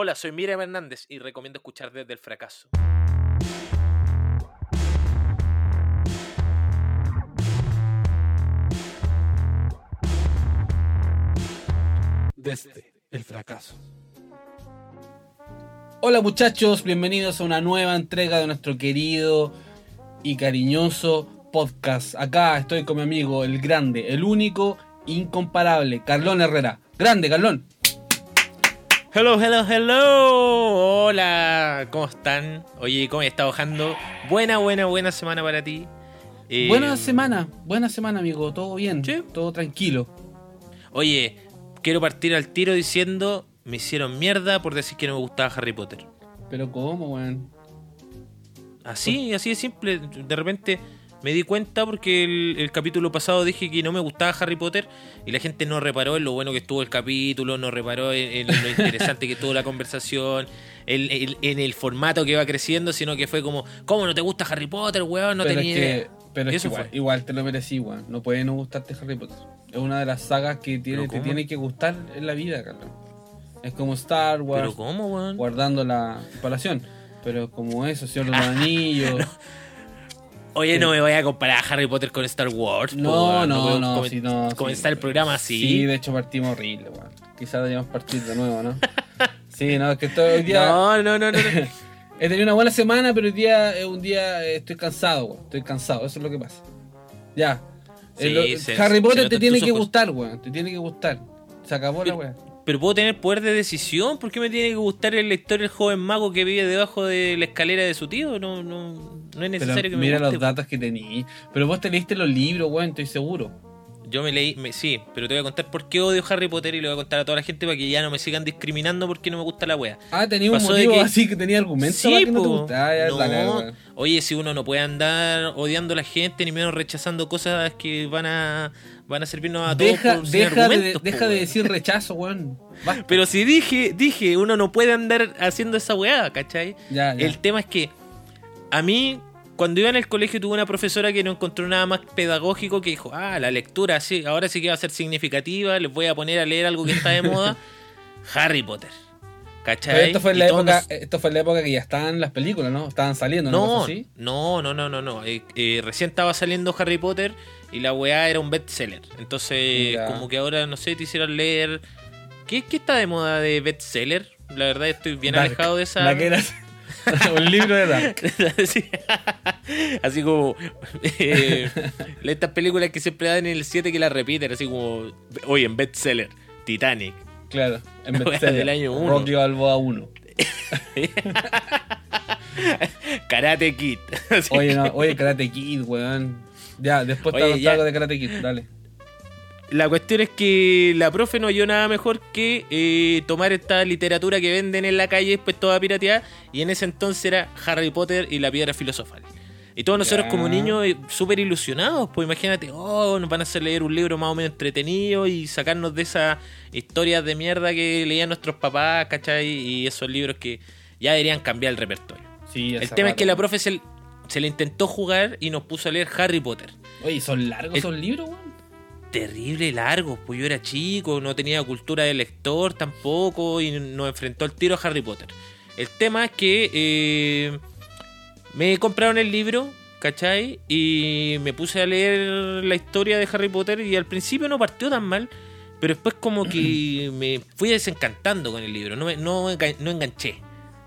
Hola, soy Miriam Hernández y recomiendo escuchar desde el fracaso. Desde el fracaso. Hola muchachos, bienvenidos a una nueva entrega de nuestro querido y cariñoso podcast. Acá estoy con mi amigo, el grande, el único, incomparable, Carlón Herrera. Grande, Carlón. Hello, hello, hello. Hola, ¿cómo están? Oye, ¿cómo está bajando? Buena, buena, buena semana para ti. Eh, Buena semana, buena semana, amigo. Todo bien, Sí. todo tranquilo. Oye, quiero partir al tiro diciendo, me hicieron mierda por decir que no me gustaba Harry Potter. Pero ¿cómo, weón? Así, así de simple. De repente me di cuenta porque el, el capítulo pasado dije que no me gustaba Harry Potter y la gente no reparó en lo bueno que estuvo el capítulo, no reparó en, en lo interesante que tuvo la conversación, en, en- en el formato que va creciendo, sino que fue como, ¿cómo no te gusta Harry Potter, weón? No tenía es idea. pero es Eso que igual, igual te lo merecí, weón. No puede no gustarte Harry Potter. Es una de las sagas que tiene, ¿Pero te tiene que gustar en la vida, Carlón. Es como Star Wars, ¿Pero cómo, weón? guardando la comparación. Pero como eso, Señor de los Anillos. Oye, no me vaya a comparar a Harry Potter con Star Wars. No, no, no, sí, no, comenzar sí. el programa así. Sí, de hecho partimos horrible, weón. Quizás deberíamos partir de nuevo, ¿no? Sí, no, es que estoy hoy día. No, no, no, no. no. He tenido una buena semana, pero hoy día es un día eh, estoy cansado, weón. Estoy cansado, eso es lo que pasa. Ya. Sí, Eh, lo- se- Harry Potter te en tiene que ojos. gustar, weón. Te tiene que gustar. Se acabó la weá. Pero puedo tener poder de decisión. ¿Por qué me tiene que gustar el lector, el joven mago que vive debajo de la escalera de su tío? No, no, no es necesario Pero que me mira guste. los datos que tení. Pero vos te leíste los libros, weón, estoy seguro. Yo me leí, me- sí, pero te voy a contar por qué odio Harry Potter y le voy a contar a toda la gente para que ya no me sigan discriminando porque no me gusta la wea. Ah, tenía un Pasó motivo que- así que tenía argumentos para que no te dale. Oye, si uno no puede andar odiando a la gente ni menos rechazando cosas que van a van a servirnos a todos Deja, por deja, de, po, deja de decir rechazo, weón. Basta. Pero si dije, dije, uno no puede andar haciendo esa weá, ¿cachai? Ya, ya. El tema es que a mí, cuando iba en el colegio, tuve una profesora que no encontró nada más pedagógico que dijo, ah, la lectura, sí, ahora sí que va a ser significativa, les voy a poner a leer algo que está de moda, Harry Potter. ¿Cachai? Pero esto fue, en la época, nos- esto fue en la época que ya estaban las películas, ¿no? Estaban saliendo, ¿no? No, no, no, no, no, no. Eh, eh, recién estaba saliendo Harry Potter y la weá era un bestseller. Entonces, Ya. como que ahora, no sé, te hicieron leer. ¿Qué, qué está de moda de bestseller? La verdad estoy bien Dark. alejado de esa. La que era un libro de Dark. Sí. así como eh, estas películas que siempre dan en el 7 que las repiten, así como, oye, en bestseller, Titanic. Claro, en bestseller. del año uno. Rocky Balboa 1. Karate Kid. Oye, no, oye, Karate Kid, weón. Ya, después te Oye, algo de Karate Kid, dale. La cuestión es que la profe no halló nada mejor que eh, tomar esta literatura que venden en la calle, después toda pirateada, y en ese entonces era Harry Potter y la piedra filosofal. Y todos nosotros como niños eh, súper ilusionados, pues imagínate, oh, nos van a hacer leer un libro más o menos entretenido y sacarnos de esas historias de mierda que leían nuestros papás, ¿cachai? Y esos libros que ya deberían cambiar el repertorio. Sí, El tema es que la profe se, se le intentó jugar y nos puso a leer Harry Potter Oye, ¿son largos esos libros, weón? terrible largos, pues yo era chico, no tenía cultura de lector tampoco y nos enfrentó al tiro a Harry Potter. El tema es que eh, me compraron el libro, ¿cachai? Y me puse a leer la historia de Harry Potter y al principio no partió tan mal, pero después como que me fui desencantando con el libro, no, me- no, no enganché.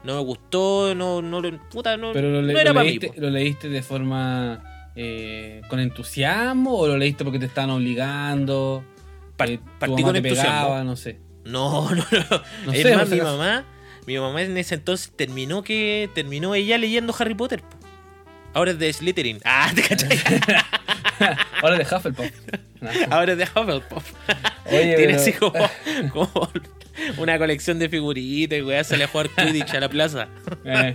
No me gustó, no, no, puta, no, Pero lo, le- no era lo mí. leíste. ¿lo leíste de forma eh, con entusiasmo o lo leíste porque te estaban obligando? Par- Eh, partí con entusiasmo. pegaba, no sé. No, no, no. No es sé, más, mi mamá, mi mamá en ese entonces terminó que terminó ella leyendo Harry Potter. po. Ahora es de Slytherin. Ah, ¿te cachai? Ahora de Hufflepuff. No. Ahora es de Hufflepuff. Oye, Tiene así como, como una colección de figuritas y weá, sale a jugar Quidditch a la plaza. Eh.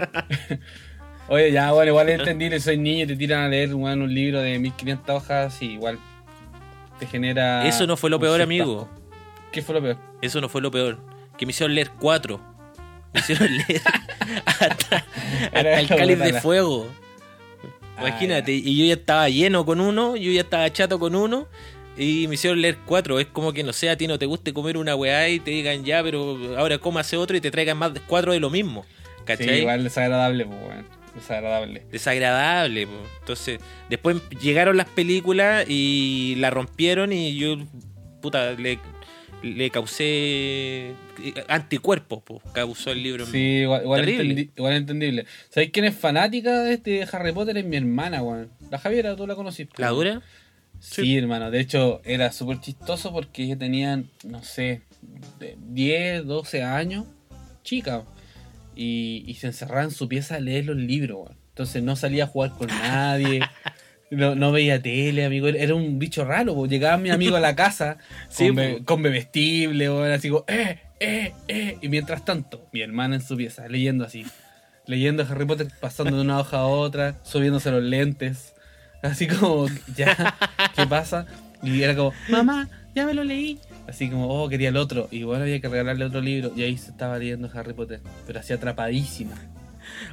Oye, ya, bueno, igual es entendible, soy niño y te tiran a leer weón, un libro de 1500 hojas y igual te genera... Eso no fue lo peor, amigo. ¿Qué fue lo peor? Eso no fue lo peor. Que me hicieron leer cuatro. Me hicieron leer hasta, hasta el cáliz de fuego. Ah, Imagínate, y yo ya estaba lleno con uno, yo ya estaba chato con uno, y me hicieron leer cuatro. Es como que, no sé, a ti no te guste comer una weá y te digan ya, pero ahora cómase otro y te traigan más de cuatro de lo mismo. ¿Cachai? Sí, igual desagradable, pues. Desagradable. Desagradable. Entonces, después llegaron las películas y la rompieron y yo, puta, le, le causé anticuerpos, po, causó el libro. Sí, igual, igual, entendi- igual entendible. ¿Sabéis quién es fanática de este Harry Potter? Es mi hermana, weón. La Javiera, tú la conociste. ¿La dura? Sí, hermano. De hecho, era súper chistoso porque ella tenía, no sé, de 10, 12 años, chica. Y, y se encerraba en su pieza a leer los libros, weón. Entonces no salía a jugar con nadie. No, no veía tele, amigo. Era un bicho raro, po. Llegaba mi amigo a la casa Sí, con, be- con bebestible, weón, así como, eh, eh, eh. Y mientras tanto, mi hermana en su pieza, leyendo así. Leyendo Harry Potter, pasando de una hoja a otra, subiéndose los lentes. Así como, ya, ¿qué pasa? Y era como, mamá, ya me lo leí. Así como, oh, quería el otro. Y bueno, había que regalarle otro libro. Y ahí se estaba leyendo Harry Potter. Pero así atrapadísima.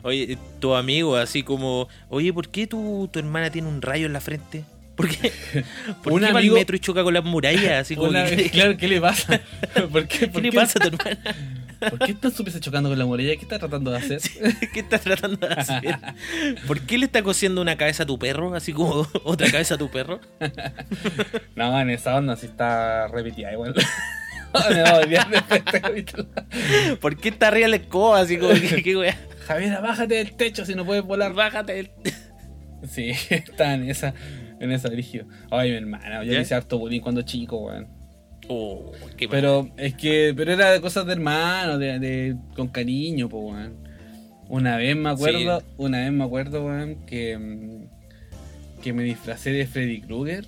Oye, tu amigo, así como, oye, ¿por qué tu, tu hermana tiene un rayo en la frente? ¿Por qué? ¿Por Un qué va al amigo- metro y choca con las murallas? Así como Una que- claro, ¿qué le pasa? ¿Por qué, ¿Qué por le qué- pasa a tu hermana? ¿Por qué está pieza chocando con la muralla? ¿Qué está tratando de hacer? ¿Qué estás tratando de hacer? ¿Por qué le está cosiendo una cabeza a tu perro? Así como otra cabeza a tu perro. No, en esa onda sí está repetida igual. me va este capítulo. ¿Por qué está arriba la escoba? Así como, ¿qué, qué wea? Javiera, bájate del techo si no puedes volar. Bájate. del- Sí, está en esa, en esa brígido. Ay, mi hermana, yo hice harto bullying cuando chico, weón. Oh, qué mal. Pero es que, pero era de cosas de hermano, de, de- con cariño, pues, weón. Una vez me acuerdo, Sí. una vez me acuerdo, weón, que, mm, que me disfracé de Freddy Krueger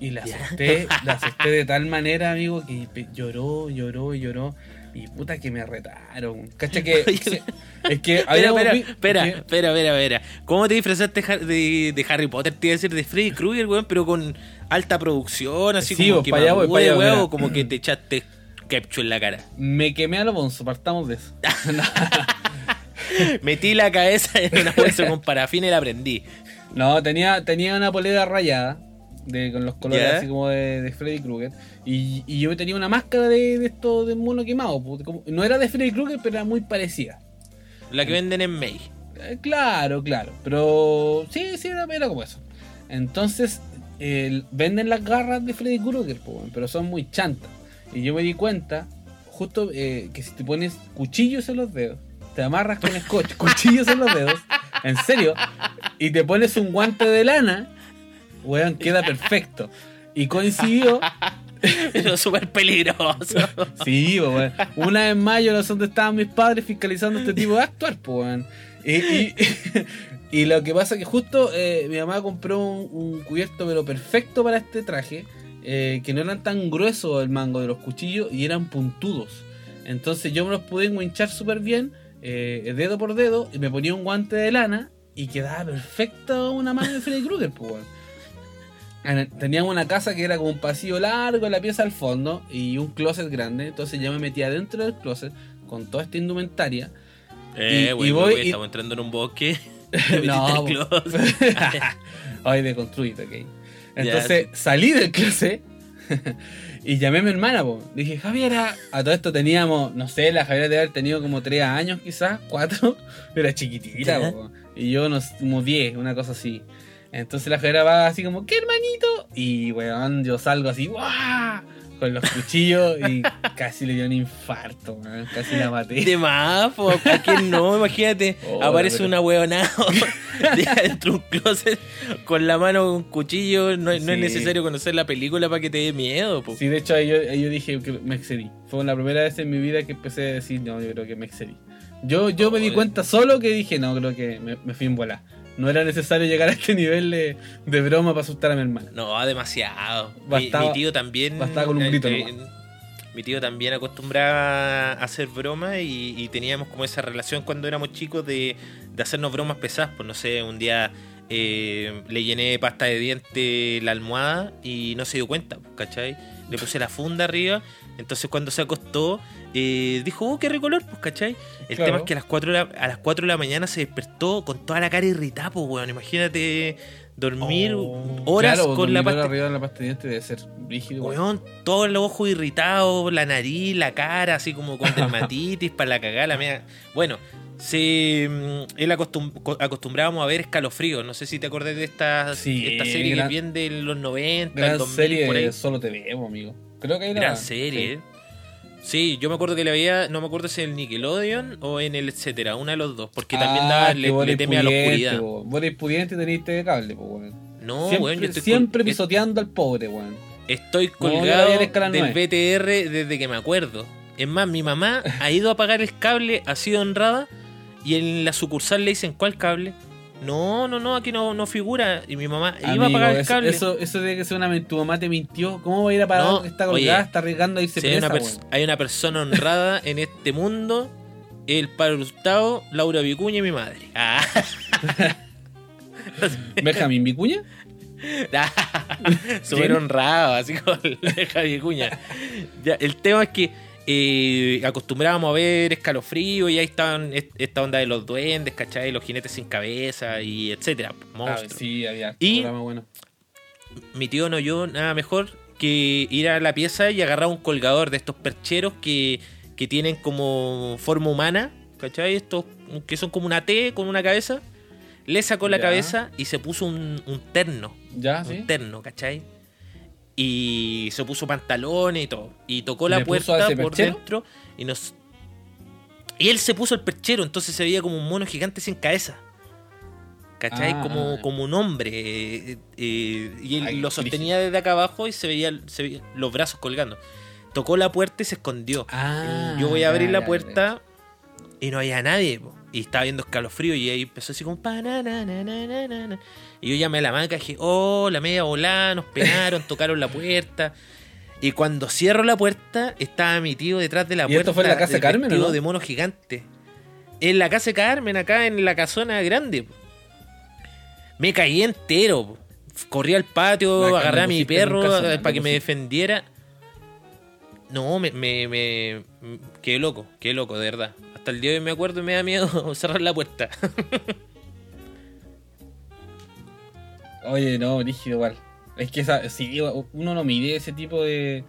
y la asusté, la asusté de tal manera, amigo, que lloró, lloró, lloró. Y puta que me retaron. Cacha que. Oye, es que Espera, espera, espera, espera, espera, espera. ¿Cómo te disfrazaste de, de Harry Potter? Te iba a decir de Freddy Krueger, weón, pero con alta producción, así Sí, como vos, que pa' allá voy, pa' allá, weón, mira. o como que te echaste ketchup en la cara. Me quemé a lo bonzo, partamos de eso. Metí la cabeza en una bolsa con parafina y la prendí. No, tenía, tenía una polera rayada. De, con los colores así como de, de Freddy Krueger. Y, y yo tenía una máscara de, de esto de mono quemado. pues, como- no era de Freddy Krueger, pero era muy parecida. La que venden en May. Eh, claro, claro. Pero sí, sí, era, era como eso. Entonces, venden las garras de Freddy Krueger, weón, pero son muy chantas. Y yo me di cuenta, justo eh, que si te pones cuchillos en los dedos, te amarras con scotch, cuchillos en los dedos, en serio, y te pones un guante de lana, weón, queda perfecto. Y coincidió, Pero súper peligroso. Sí, weón. Una vez más yo no sé dónde estaban mis padres fiscalizando este tipo de actuar, pues, weón. Y, y, y lo que pasa es que justo eh, mi mamá compró un, un cubierto pero perfecto para este traje, eh, que no eran tan gruesos el mango de los cuchillos y eran puntudos. Entonces yo me los pude hinchar súper bien, eh, dedo por dedo, y me ponía un guante de lana y quedaba perfecta una mano de Freddy Krueger, pues, weón. En- Teníamos una casa que era como un pasillo largo, la pieza al fondo y un closet grande. Entonces yo me metía dentro del closet con toda esta indumentaria. Eh, Y- voy y- estamos entrando en un bosque. No. Hoy deconstruido, ok. Entonces salí del closet y llamé a mi hermana, po. Dije, Javiera, a todo esto teníamos, no sé, la Javiera debe haber tenido como 3 años quizás, 4. Era chiquitita, po. Y yo unos, como 10, una cosa así. Entonces la Javiera va así como, ¿qué hermanito? Y weón, yo salgo así, ¡guau! Con los cuchillos y casi le dio un infarto, weón. Casi la maté. De más, po, ¿a quién no? Imagínate, Oh, aparece pero- una huevonada de- dentro de un closet con la mano con un cuchillo. No, no es Sí. necesario conocer la película para que te dé miedo, po. Sí, de hecho ahí yo, ahí yo dije que me excedí. Fue la primera vez en mi vida que empecé a decir, no, yo creo que me excedí. Yo, yo me di Joder. cuenta solo que dije, no, creo que me, me fui en bola. No era necesario llegar a este nivel de, de broma para asustar a mi hermana. No, demasiado. Mi- Bastaba- mi, tío también. bastaba con un grito eh, mi tío también acostumbraba a hacer bromas y, y teníamos como esa relación cuando éramos chicos de, de hacernos bromas pesadas. Pues no sé, un día eh, le llené pasta de diente la almohada y no se dio cuenta, pues, ¿cachai? Le puse la funda arriba. Entonces cuando se acostó, eh, dijo, oh, qué recolor, pues, ¿cachai? El Claro. tema es que a las, 4 de la, a las 4 de la mañana se despertó con toda la cara irritada, pues, weón. Imagínate Dormir Oh, horas claro, con la pasta. arriba de la pasta de dientes debe ser rígido. Weón, todos los ojos irritados, la nariz, la cara, así como con dermatitis para la cagada, la media. Bueno, se, mm, él acostum- co- acostumbrábamos a ver escalofríos. No sé si te acordás de esta, Sí, esta serie gran- que viene de los 90, el Gran 2000, serie por ahí. de Solo TV, amigo. Creo que hay Gran serie, ¿eh? Sí, yo me acuerdo que la veía, no me acuerdo si en el Nickelodeon o en el etcétera, una de los dos, porque también daba, le, le teme a la oscuridad. Vos eres pudiente y tenés TV cable, pues, weón. No, siempre weón, yo estoy, siempre pisoteando al pobre, weón. estoy No, colgado escala del. BTR desde que me acuerdo. Es más, mi mamá ha ido a pagar el cable, ha sido honrada, y en la sucursal le dicen, ¿cuál cable? No, no, no, aquí no, no figura. Y mi mamá iba a pagar el cable. Eso, eso debe que ser una men- tu mamá te mintió. ¿Cómo va a ir a pagar? No, está colgada, oye, está arriesgando a irse Si hay, una weón. hay una persona honrada en este mundo, el Pablo Hurtado, Laura Vicuña y mi madre. Ah. Benjamín Vicuña. Súper ¿Quién? honrado, así como el Javi Cuña. Ya, el tema es que eh, acostumbrábamos a ver escalofrío y ahí estaban est- esta onda de los duendes, ¿cachai? Los jinetes sin cabeza y etcétera. Ah, Monstruos. sí, había Y- bueno. Mi tío no yo nada mejor que ir a la pieza y agarrar un colgador de estos percheros que, que tienen como forma humana, ¿cachai? Estos que son como una T con una cabeza. Le sacó la Ya. cabeza y se puso un, un terno. ¿Ya? ¿Sí? un terno, ¿cachai? Y se puso pantalones y todo. Y tocó la ¿Le puso puerta por perchero? dentro y nos. Y él se puso el perchero, entonces se veía como un mono gigante sin cabeza. ¿Cachai? Ah, como, como un hombre. eh, eh, y él Ay, lo sostenía desde acá abajo y se veía, se veía los brazos colgando. Tocó la puerta y se escondió. Ah, yo voy a abrir la puerta y no había nadie. po. Y estaba viendo escalofrío y ahí empezó así como... Y yo llamé a la maca y dije, oh, la media volada, nos pegaron, tocaron la puerta. Y cuando cierro la puerta, estaba mi tío detrás de la ¿Y puerta. esto fue en la casa de Carmen, no? de mono gigante. En la casa de Carmen, acá en la casona grande. po. Me caí entero. po. Corrí al patio, La agarré a mi perro eh, para que me defendiera. No, me, me, me, me- Quedé loco, quedé loco, de verdad. Hasta el día de hoy me acuerdo y me da miedo cerrar la puerta. Oye, no, rígido igual. Es que esa, sí, uno no mide ese tipo de.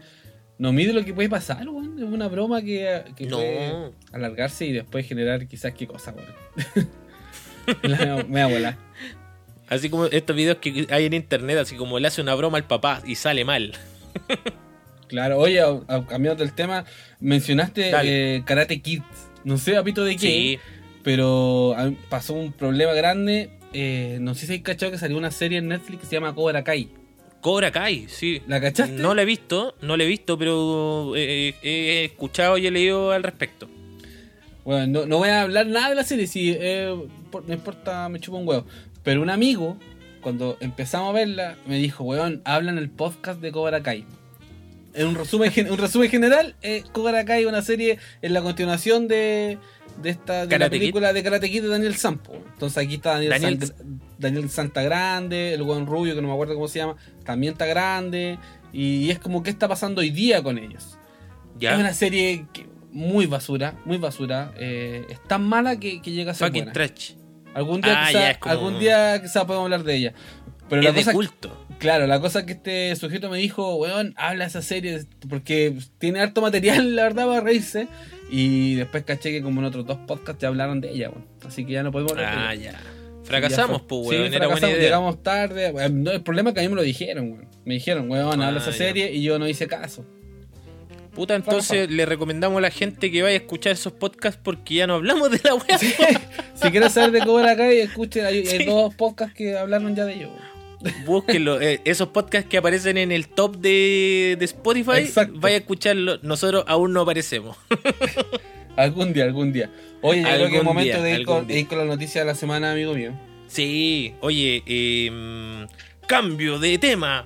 No mide lo que puede pasar, weón. Es una broma que, que No. puede alargarse y después generar quizás qué cosa, weón. Me va a volar. Así como estos videos que hay en internet, así como le hace una broma al papá y sale mal. Claro, oye, cambiando el tema, mencionaste eh, Karate Kid. No sé, apito de qué, Sí, pero pasó un problema grande. eh, no sé si hay cachado que salió una serie en Netflix que se llama Cobra Kai. Cobra Kai, sí. ¿La cachaste? No la he visto, no la he visto, pero eh, he escuchado y he leído al respecto. Bueno, no, no voy a hablar nada de la serie, si eh, por- no importa, me chupa un huevo. Pero un amigo, cuando empezamos a verla, me dijo, weón, habla en el podcast de Cobra Kai. En un resumen, un resumen general, eh, Cobra Kai una serie en la continuación de, de esta de la Kid. película de Karate Kid de Daniel Sampo. Entonces aquí está Daniel, Daniel- San- Daniel Santa Grande, el weón rubio, que no me acuerdo cómo se llama, también está grande. Y es como, ¿qué está pasando hoy día con ellos? Ya. Es una serie que- muy basura, muy basura. eh, es tan mala que, que llega a ser Fucking buena. trash. Algún día, Ah, quizá, ya, es como- algún día quizá podemos hablar de ella. Pero la es de cosa, culto. Claro, la cosa es que este sujeto me dijo, weón, habla esa serie porque tiene harto material, la verdad, para reírse. Y después caché que como en otros dos podcasts ya hablaron de ella, weón. Así que ya no podemos hablar Ah, ya. Fracasamos, pues, Sí, weón. Era buena fracasamos, idea. llegamos tarde. weón. No, el problema es que a mí me lo dijeron, weón. Me dijeron, weón, habla esa Ah, ya. serie y yo no hice caso. Puta, entonces le recomendamos a la gente que vaya a escuchar esos podcasts porque ya no hablamos de la weá. si quieres saber de Cobra Kai, escuchen, hay, hay Sí. dos podcasts que hablaron ya de ello. weón. Búsquenlo. eh, esos podcasts que aparecen en el top de, de Spotify, Exacto. vaya a escucharlo. Nosotros aún no aparecemos. Algún día, algún día. Oye, yo creo que es momento día, de ir, con, de ir con la noticia de la semana, amigo mío. Sí, oye, eh, cambio de tema.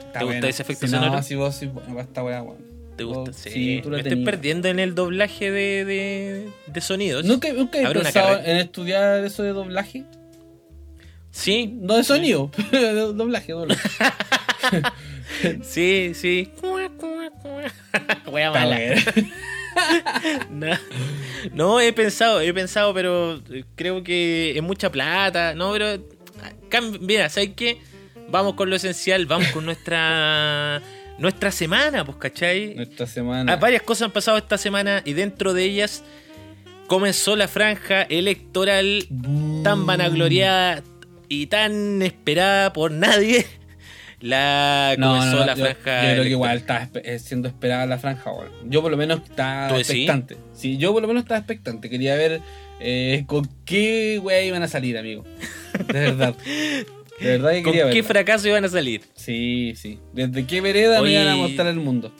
Está ¿Te gusta ese efecto Si sonoro? No, si vos sí, bueno, esta weá, weón. ¿Te gusta? Sí, la me estoy perdiendo en el doblaje de, de, de sonidos. ¿Nunca, nunca he pensado en estudiar eso de doblaje? Sí, No de sonido, de doblaje, doblaje. sí, sí. Wea mala. No, no, he pensado, he pensado, pero creo que es mucha plata. No, pero cam- mira, ¿sabes qué? Vamos con lo esencial, vamos con nuestra nuestra semana, pues, ¿cachai? Nuestra semana. Ah, varias cosas han pasado esta semana y dentro de ellas comenzó la franja electoral tan vanagloriada y tan esperada por nadie. La No, comenzó no, no, la yo, franja. yo creo que igual está eh, siendo esperada la franja, weón. Yo por lo menos estaba expectante. Sí, yo por lo menos estaba expectante. Quería ver eh, con qué wea iban a salir, amigo. De verdad. De verdad que ¿Con quería qué fracaso iban a salir? Sí, sí. ¿Desde qué vereda Oye. me iban a mostrar el mundo?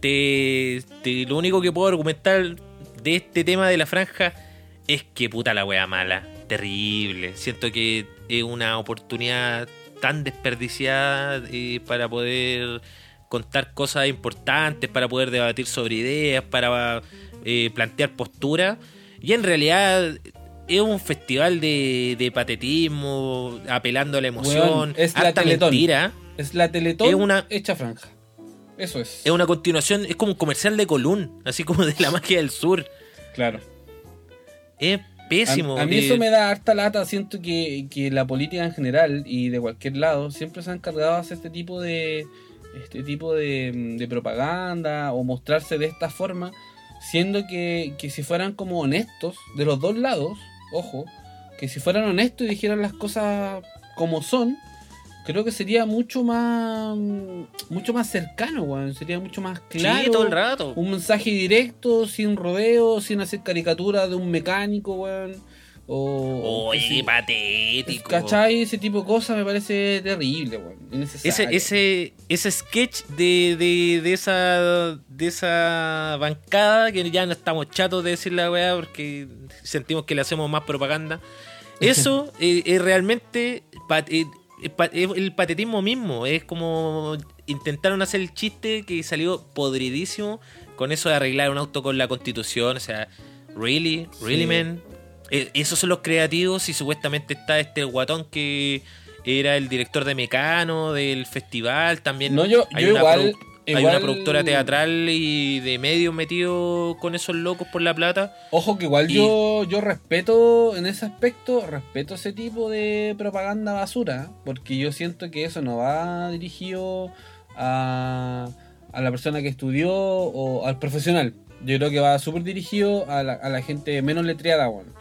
Te, te- lo único que puedo argumentar de este tema de la franja es que puta la wea mala. Terrible. Siento que es una oportunidad tan desperdiciada eh, para poder contar cosas importantes, para poder debatir sobre ideas, para eh, plantear posturas. Y en realidad es un festival de, de patetismo, apelando a la emoción, Weón, es la Teletón. mentira. Es la Teletón Es una- hecha franja. Eso es. Es una continuación, es como un comercial de Colún, así como de la magia del sur. Claro. Es pésimo. A, a mí eh, eso me da harta lata. Siento que, que la política en general y de cualquier lado siempre se han encargado de hacer este tipo de este tipo de, de propaganda o mostrarse de esta forma, siendo que, que si fueran como honestos de los dos lados, ojo, que si fueran honestos y dijeran las cosas como son, creo que sería mucho más mucho más cercano, weón. sería mucho más claro. Sí, todo el rato. Un mensaje directo, sin rodeo, sin hacer caricatura de un mecánico, weón. O. Oye, patético. ¿Cachai? Ese tipo de cosas me parece terrible, weón. Ese, ese, ese sketch de, de, de esa de esa bancada que ya no estamos chatos de decir la weá porque sentimos que le hacemos más propaganda. Eso eh, es realmente pat- eh, eh, el patetismo mismo. Es como intentaron hacer el chiste que salió podridísimo con eso de arreglar un auto con la constitución. O sea, really, really, Sí. man. Eh, esos son los creativos y supuestamente está este guatón que era el director de Mecano del festival. También No, yo- hay, yo una, igual- hay una productora teatral y de medios metido con esos locos por la plata. Ojo que igual Y- yo, yo respeto en ese aspecto, respeto ese tipo de propaganda basura, porque yo siento que eso no va dirigido a, a la persona que estudió o al profesional. Yo creo que va súper dirigido a la, a la gente menos letreada, bueno.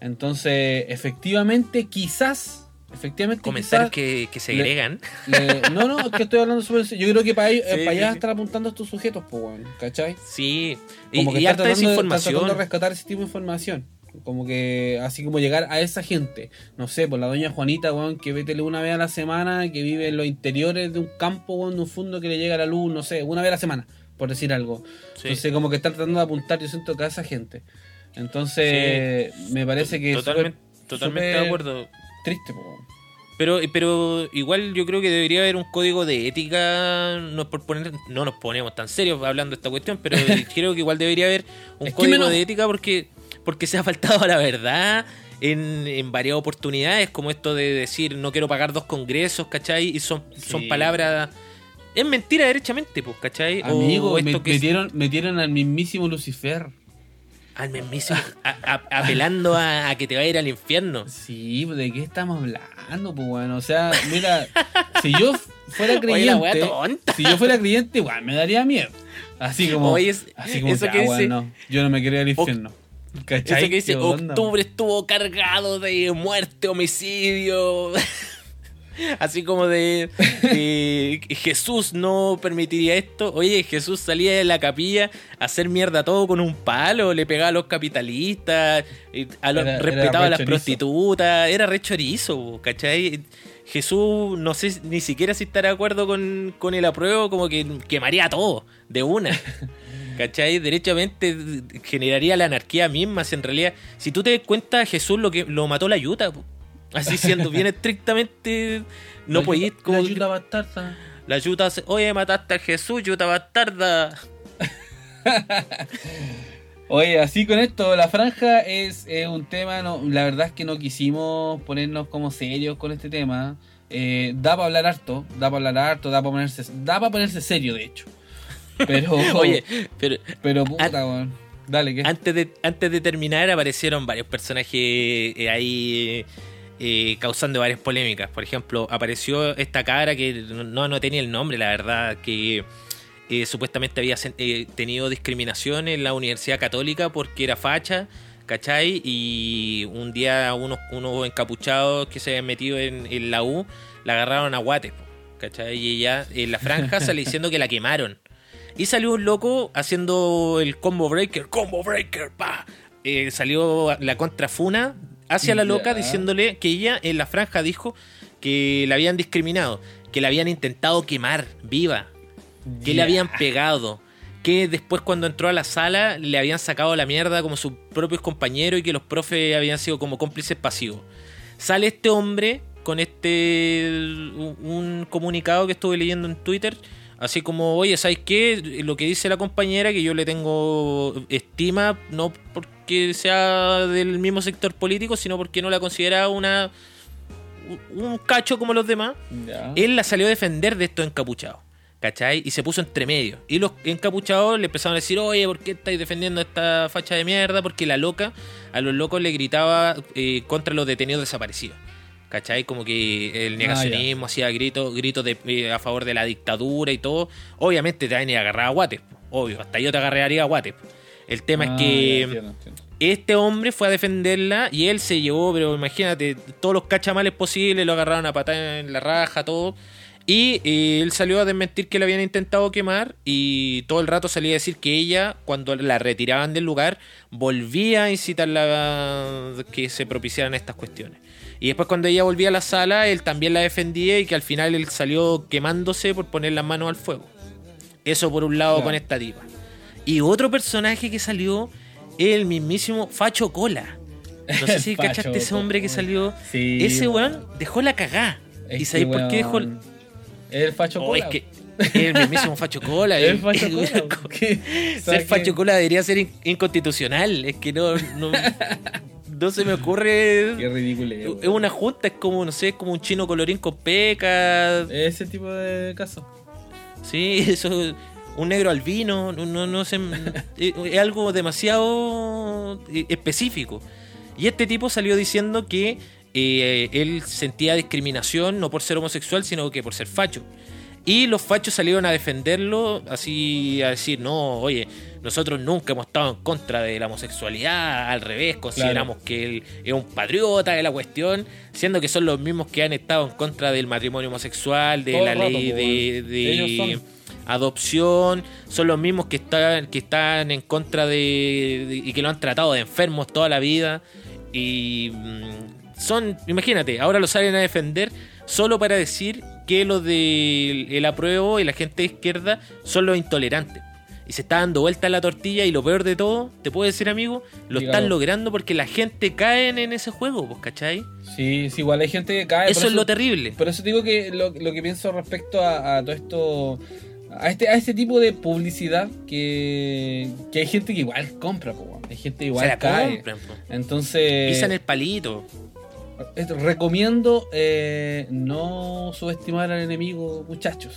Entonces, efectivamente, quizás, efectivamente, quizás, que, que se agregan. le- no, no, es que estoy hablando serio. Yo creo que para, ahí- Sí, para sí, allá sí. están apuntando estos sujetos, pues, ¿cachai? Sí. Y, Como que y está harta tratando, de- está desinformación. tratando de rescatar ese tipo de información. Como que, así como llegar a esa gente. No sé, por la doña Juanita, weón, que ve tele una vez a la semana, que vive en los interiores de un campo, weón, de un fondo que le llega la luz, no sé, una vez a la semana, por decir algo. Entonces, como que están tratando de apuntar, yo siento que a esa gente. Entonces, me parece que totalmente, totalmente súper de acuerdo. Triste, po. Pero, pero igual yo creo que debería haber un código de ética, no es por poner, no nos ponemos tan serios hablando de esta cuestión, pero creo que igual debería haber un Es código de ética porque, porque se ha faltado a la verdad en, en varias oportunidades, como esto de decir no quiero pagar dos congresos, ¿cachai? Y son, son palabras... Es mentira derechamente, pues, ¿cachai? O Amigo, esto me- que es- metieron, metieron al mismísimo Lucifer. Al mismísimo, a- a- apelando a, a que te va a ir al infierno. Sí, ¿de qué estamos hablando? Pues bueno, o sea, mira, si yo fuera Oye, la wea creyente, tonta. si yo fuera creyente, igual me daría miedo. Así como, Oye, es- así como eso ya, que dice- no, yo no me quería al infierno. ¿Cachai? Eso que dice, octubre estuvo cargado de muerte, homicidio. Así como de, de Jesús no permitiría esto. Oye, Jesús salía de la capilla a hacer mierda todo con un palo, le pegaba a los capitalistas, a los- Era- era respetaba a las prostitutas, era re chorizo, ¿cachai? Jesús, no sé ni siquiera si estará de acuerdo con, con el apruebo, como que quemaría todo de una. ¿Cachai? Derechamente generaría la anarquía misma. Si en realidad, si tú te das cuenta, Jesús lo que lo mató la yuta. po. Así siendo bien estrictamente. No yuta- como. La yuta bastarda. La yuta. se- Oye, mataste a Jesús, yuta bastarda. Oye, así con esto, la franja es, eh, un tema, no, la verdad es que no quisimos ponernos como serios con este tema. Eh, da para hablar harto, da para hablar harto, da para ponerse, da para ponerse serio de hecho. Pero, Oye, pero pero puta, weón. Dale, ¿qué? antes de, antes de terminar aparecieron varios personajes eh, ahí eh, causando varias polémicas. Por ejemplo, apareció esta cara que no, no tenía el nombre, la verdad, que eh, supuestamente había eh, tenido discriminación en la Universidad Católica porque era facha, ¿cachai? Y un día unos, unos encapuchados que se habían metido en, en la U la agarraron a guates, ¿cachai? Y ella en la franja sale diciendo que la quemaron. Y salió un loco haciendo el combo breaker, combo breaker, pa. Eh, salió la contrafuna hacia la loca diciéndole que ella en la franja dijo que la habían discriminado, que la habían intentado quemar viva, que le habían pegado, que después cuando entró a la sala le habían sacado la mierda como sus propios compañeros y que los profes habían sido como cómplices pasivos. Sale este hombre con este un un comunicado que estuve leyendo en Twitter, así como, oye, ¿sabes qué? Lo que dice la compañera, que yo le tengo estima, no porque sea del mismo sector político, sino porque no la considera una un cacho como los demás él la salió a defender de estos encapuchados. ¿Cachai? Y se puso entre medio. Y los encapuchados le empezaron a decir, oye, ¿por qué estáis defendiendo esta facha de mierda? Porque la loca, a los locos le gritaba eh, contra los detenidos desaparecidos. ¿Cachai? Como que el negacionismo hacía gritos gritos de, eh, a favor de la dictadura y todo. Obviamente te van a agarrar a guates. Obvio, hasta yo te agarraría a guates. po. El tema Ah, es que entiendo, entiendo. este hombre fue a defenderla y él se llevó, pero imagínate, todos los cachamales posibles, lo agarraron a patada en la raja, todo. Y eh, él salió a desmentir que la habían intentado quemar y todo el rato salía a decir que ella, cuando la retiraban del lugar, volvía a incitarla a que se propiciaran estas cuestiones. Y después cuando ella volvía a la sala, él también la defendía y que al final él salió quemándose por poner las manos al fuego. Eso por un lado Claro. con esta tipa. Y otro personaje que salió es el mismísimo Facho Cola. No sé si cachaste ese hombre que salió. Sí, ese weón. dejó la cagá. Es ¿Y sabéis por qué dejó Es el facho Oh, cola. es que es el mismísimo Facho Cola. Es el el- facho el- cola. ¿qué? O sea, Ser Facho Cola debería ser in- inconstitucional. Es que no, no, no se me Qué ocurre. ridículo. Es weón. una junta, es como, no sé, es como un chino colorín con pecas. Ese tipo de caso. Sí, eso. Un negro albino, no, no, no sé. es, algo demasiado eh, específico. Y este tipo salió diciendo que eh, él sentía discriminación no por ser homosexual, sino que por ser facho. Y los fachos salieron a defenderlo, así a decir, no, oye, nosotros nunca hemos estado en contra de la homosexualidad, al revés, consideramos que él es un patriota de la cuestión, siendo que son los mismos que han estado en contra del matrimonio homosexual, de Todo la rato, ley de. Adopción, son los mismos que están, que están en contra de, de- y que lo han tratado de enfermos toda la vida. Y mm, son, imagínate, ahora lo salen a defender solo para decir que los del el apruebo y la gente de izquierda son los intolerantes. Y se está dando vuelta la tortilla y lo peor de todo, te puedo decir amigo, lo Dígalo. están logrando porque la gente cae en ese juego, pues, ¿cachai? Sí, sí, igual hay gente que cae. Eso por es lo terrible. Por eso digo que lo, lo que pienso respecto a, a todo esto, a este, a este tipo de publicidad, que, que hay gente que igual compra, po, hay gente que Se igual la cae. compran, po. Entonces, Pisan el palito. recomiendo eh, no subestimar al enemigo, muchachos.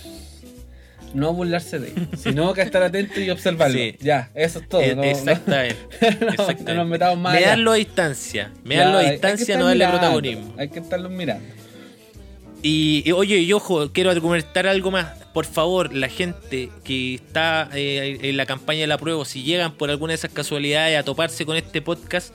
No burlarse de él, sino que estar atento y observarlo. Sí. Ya, eso es todo. Eh, no- exactamente. no, exactamente. no nos metamos más. A distancia. Me Ya, darlo a distancia, no darle mirando, protagonismo. Hay que estarlos mirando. Y, y, oye, y ojo, quiero argumentar algo más. Por favor, la gente que está eh, en la campaña de la prueba, si llegan por alguna de esas casualidades a toparse con este podcast,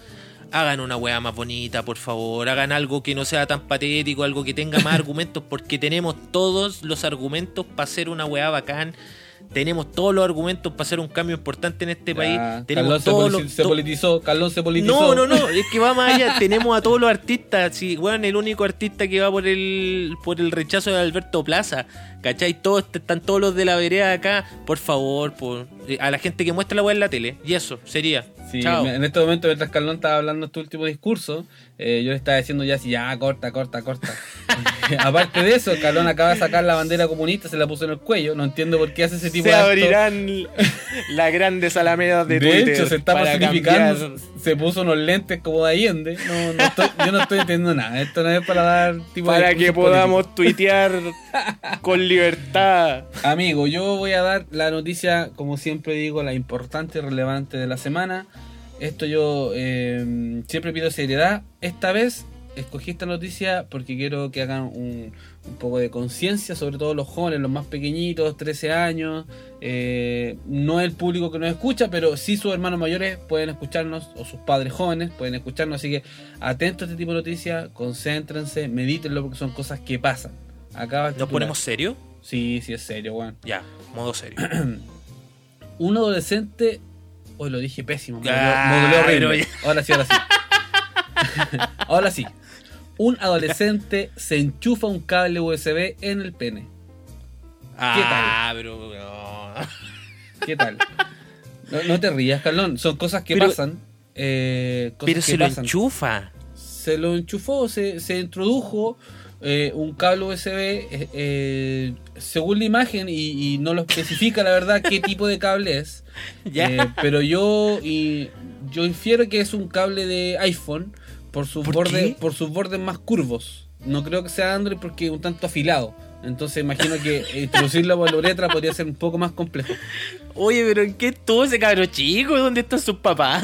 hagan una weá más bonita, por favor. Hagan algo que no sea tan patético, algo que tenga más argumentos, porque tenemos todos los argumentos para hacer una weá bacán. Tenemos todos los argumentos para hacer un cambio importante en este Ya, país. Tenemos se, todos los, se politizó, Carlón se politizó. no, no, no, es que va más allá. Tenemos a todos los artistas. Sí, bueno, el único artista que va por el por el rechazo de Alberto Plaza. ¿Cachai? Todos, están todos los de la vereda acá. Por favor, por, eh, a la gente que muestra la web en la tele. Y eso, sería. Sí, Chao. en este momento, mientras Carlón estaba hablando este último discurso, eh, yo le estaba diciendo ya así, ya, corta, corta, corta. Aparte de eso, Carlón acaba de sacar la bandera comunista, se la puso en el cuello. No entiendo por qué hace ese tipo Se de actos. abrirán las grandes alamedas de, De, Twitter hecho, se está para pacificando, cambiar. se puso unos lentes como de Allende. No, no estoy- yo no estoy entendiendo nada. Esto no es para dar tipo de Para que podamos tuitear con libertad. Amigo, yo voy a dar la noticia, como siempre digo, la importante y relevante de la semana. Esto yo eh, siempre pido seriedad. Esta vez escogí esta noticia porque quiero que hagan un, poco de conciencia, sobre todo los jóvenes, los más pequeñitos, 13 años. Eh, no el público que nos escucha, pero sí sus hermanos mayores pueden escucharnos, o sus padres jóvenes pueden escucharnos. Así que atentos a este tipo de noticias, concéntrense, medítenlo porque son cosas que pasan. Acá ¿Nos ponemos serio? Sí, sí, es serio, weón. Ya, modo serio. Un adolescente. Hoy lo dije pésimo. Ah, modulé horrible. Ahora sí, ahora sí. ahora sí. Un adolescente se enchufa un cable USB en el pene. ah, pero. no. ¿Qué tal? No, no te rías, Carlón. Son cosas que Pero- pasan. eh, cosas Pero que se lo enchufa. Se lo enchufó, se, se introdujo eh, un cable USB. eh, eh, según la imagen, y, y no lo especifica la verdad qué tipo de cable es. Eh, pero yo y yo infiero que es un cable de iPhone por sus ¿Por bordes qué? por sus bordes más curvos. No creo que sea Android porque es un tanto afilado. Entonces imagino que introducirlo por la uretra podría ser un poco más complejo. Oye, pero ¿en qué estuvo ese cabro chico? ¿Dónde están sus papás?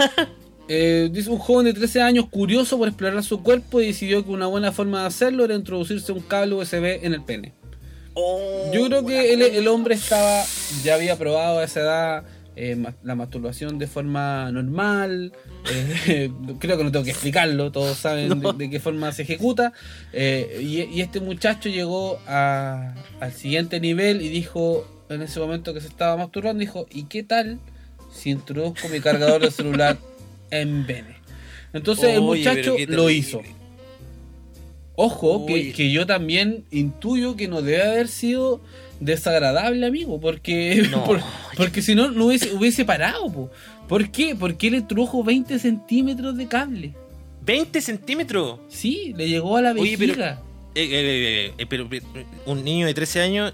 Eh, dice un joven de 13 años curioso por explorar su cuerpo y decidió que una buena forma de hacerlo era introducirse un cable USB en el pene. Oh, Yo creo que el, el hombre estaba ya había probado a esa edad eh, la masturbación de forma normal. eh, creo que no tengo que explicarlo, todos saben No. de, de qué forma se ejecuta. eh, y, y este muchacho llegó a- al siguiente nivel y dijo, en ese momento que se estaba masturbando, dijo, ¿y qué tal si introduzco mi cargador de celular en pene? Entonces el Oye, muchacho lo hizo. Ojo, que, que yo también intuyo que no debe haber sido desagradable, amigo, porque No. por- porque si no, no hubiese, hubiese parado. Po. ¿Por qué? Porque él introdujo 20 centímetros de cable. ¿20 centímetros? Sí, le llegó a la Oye, pero- vejiga. Eh, eh, eh, pero, un niño de 13 años.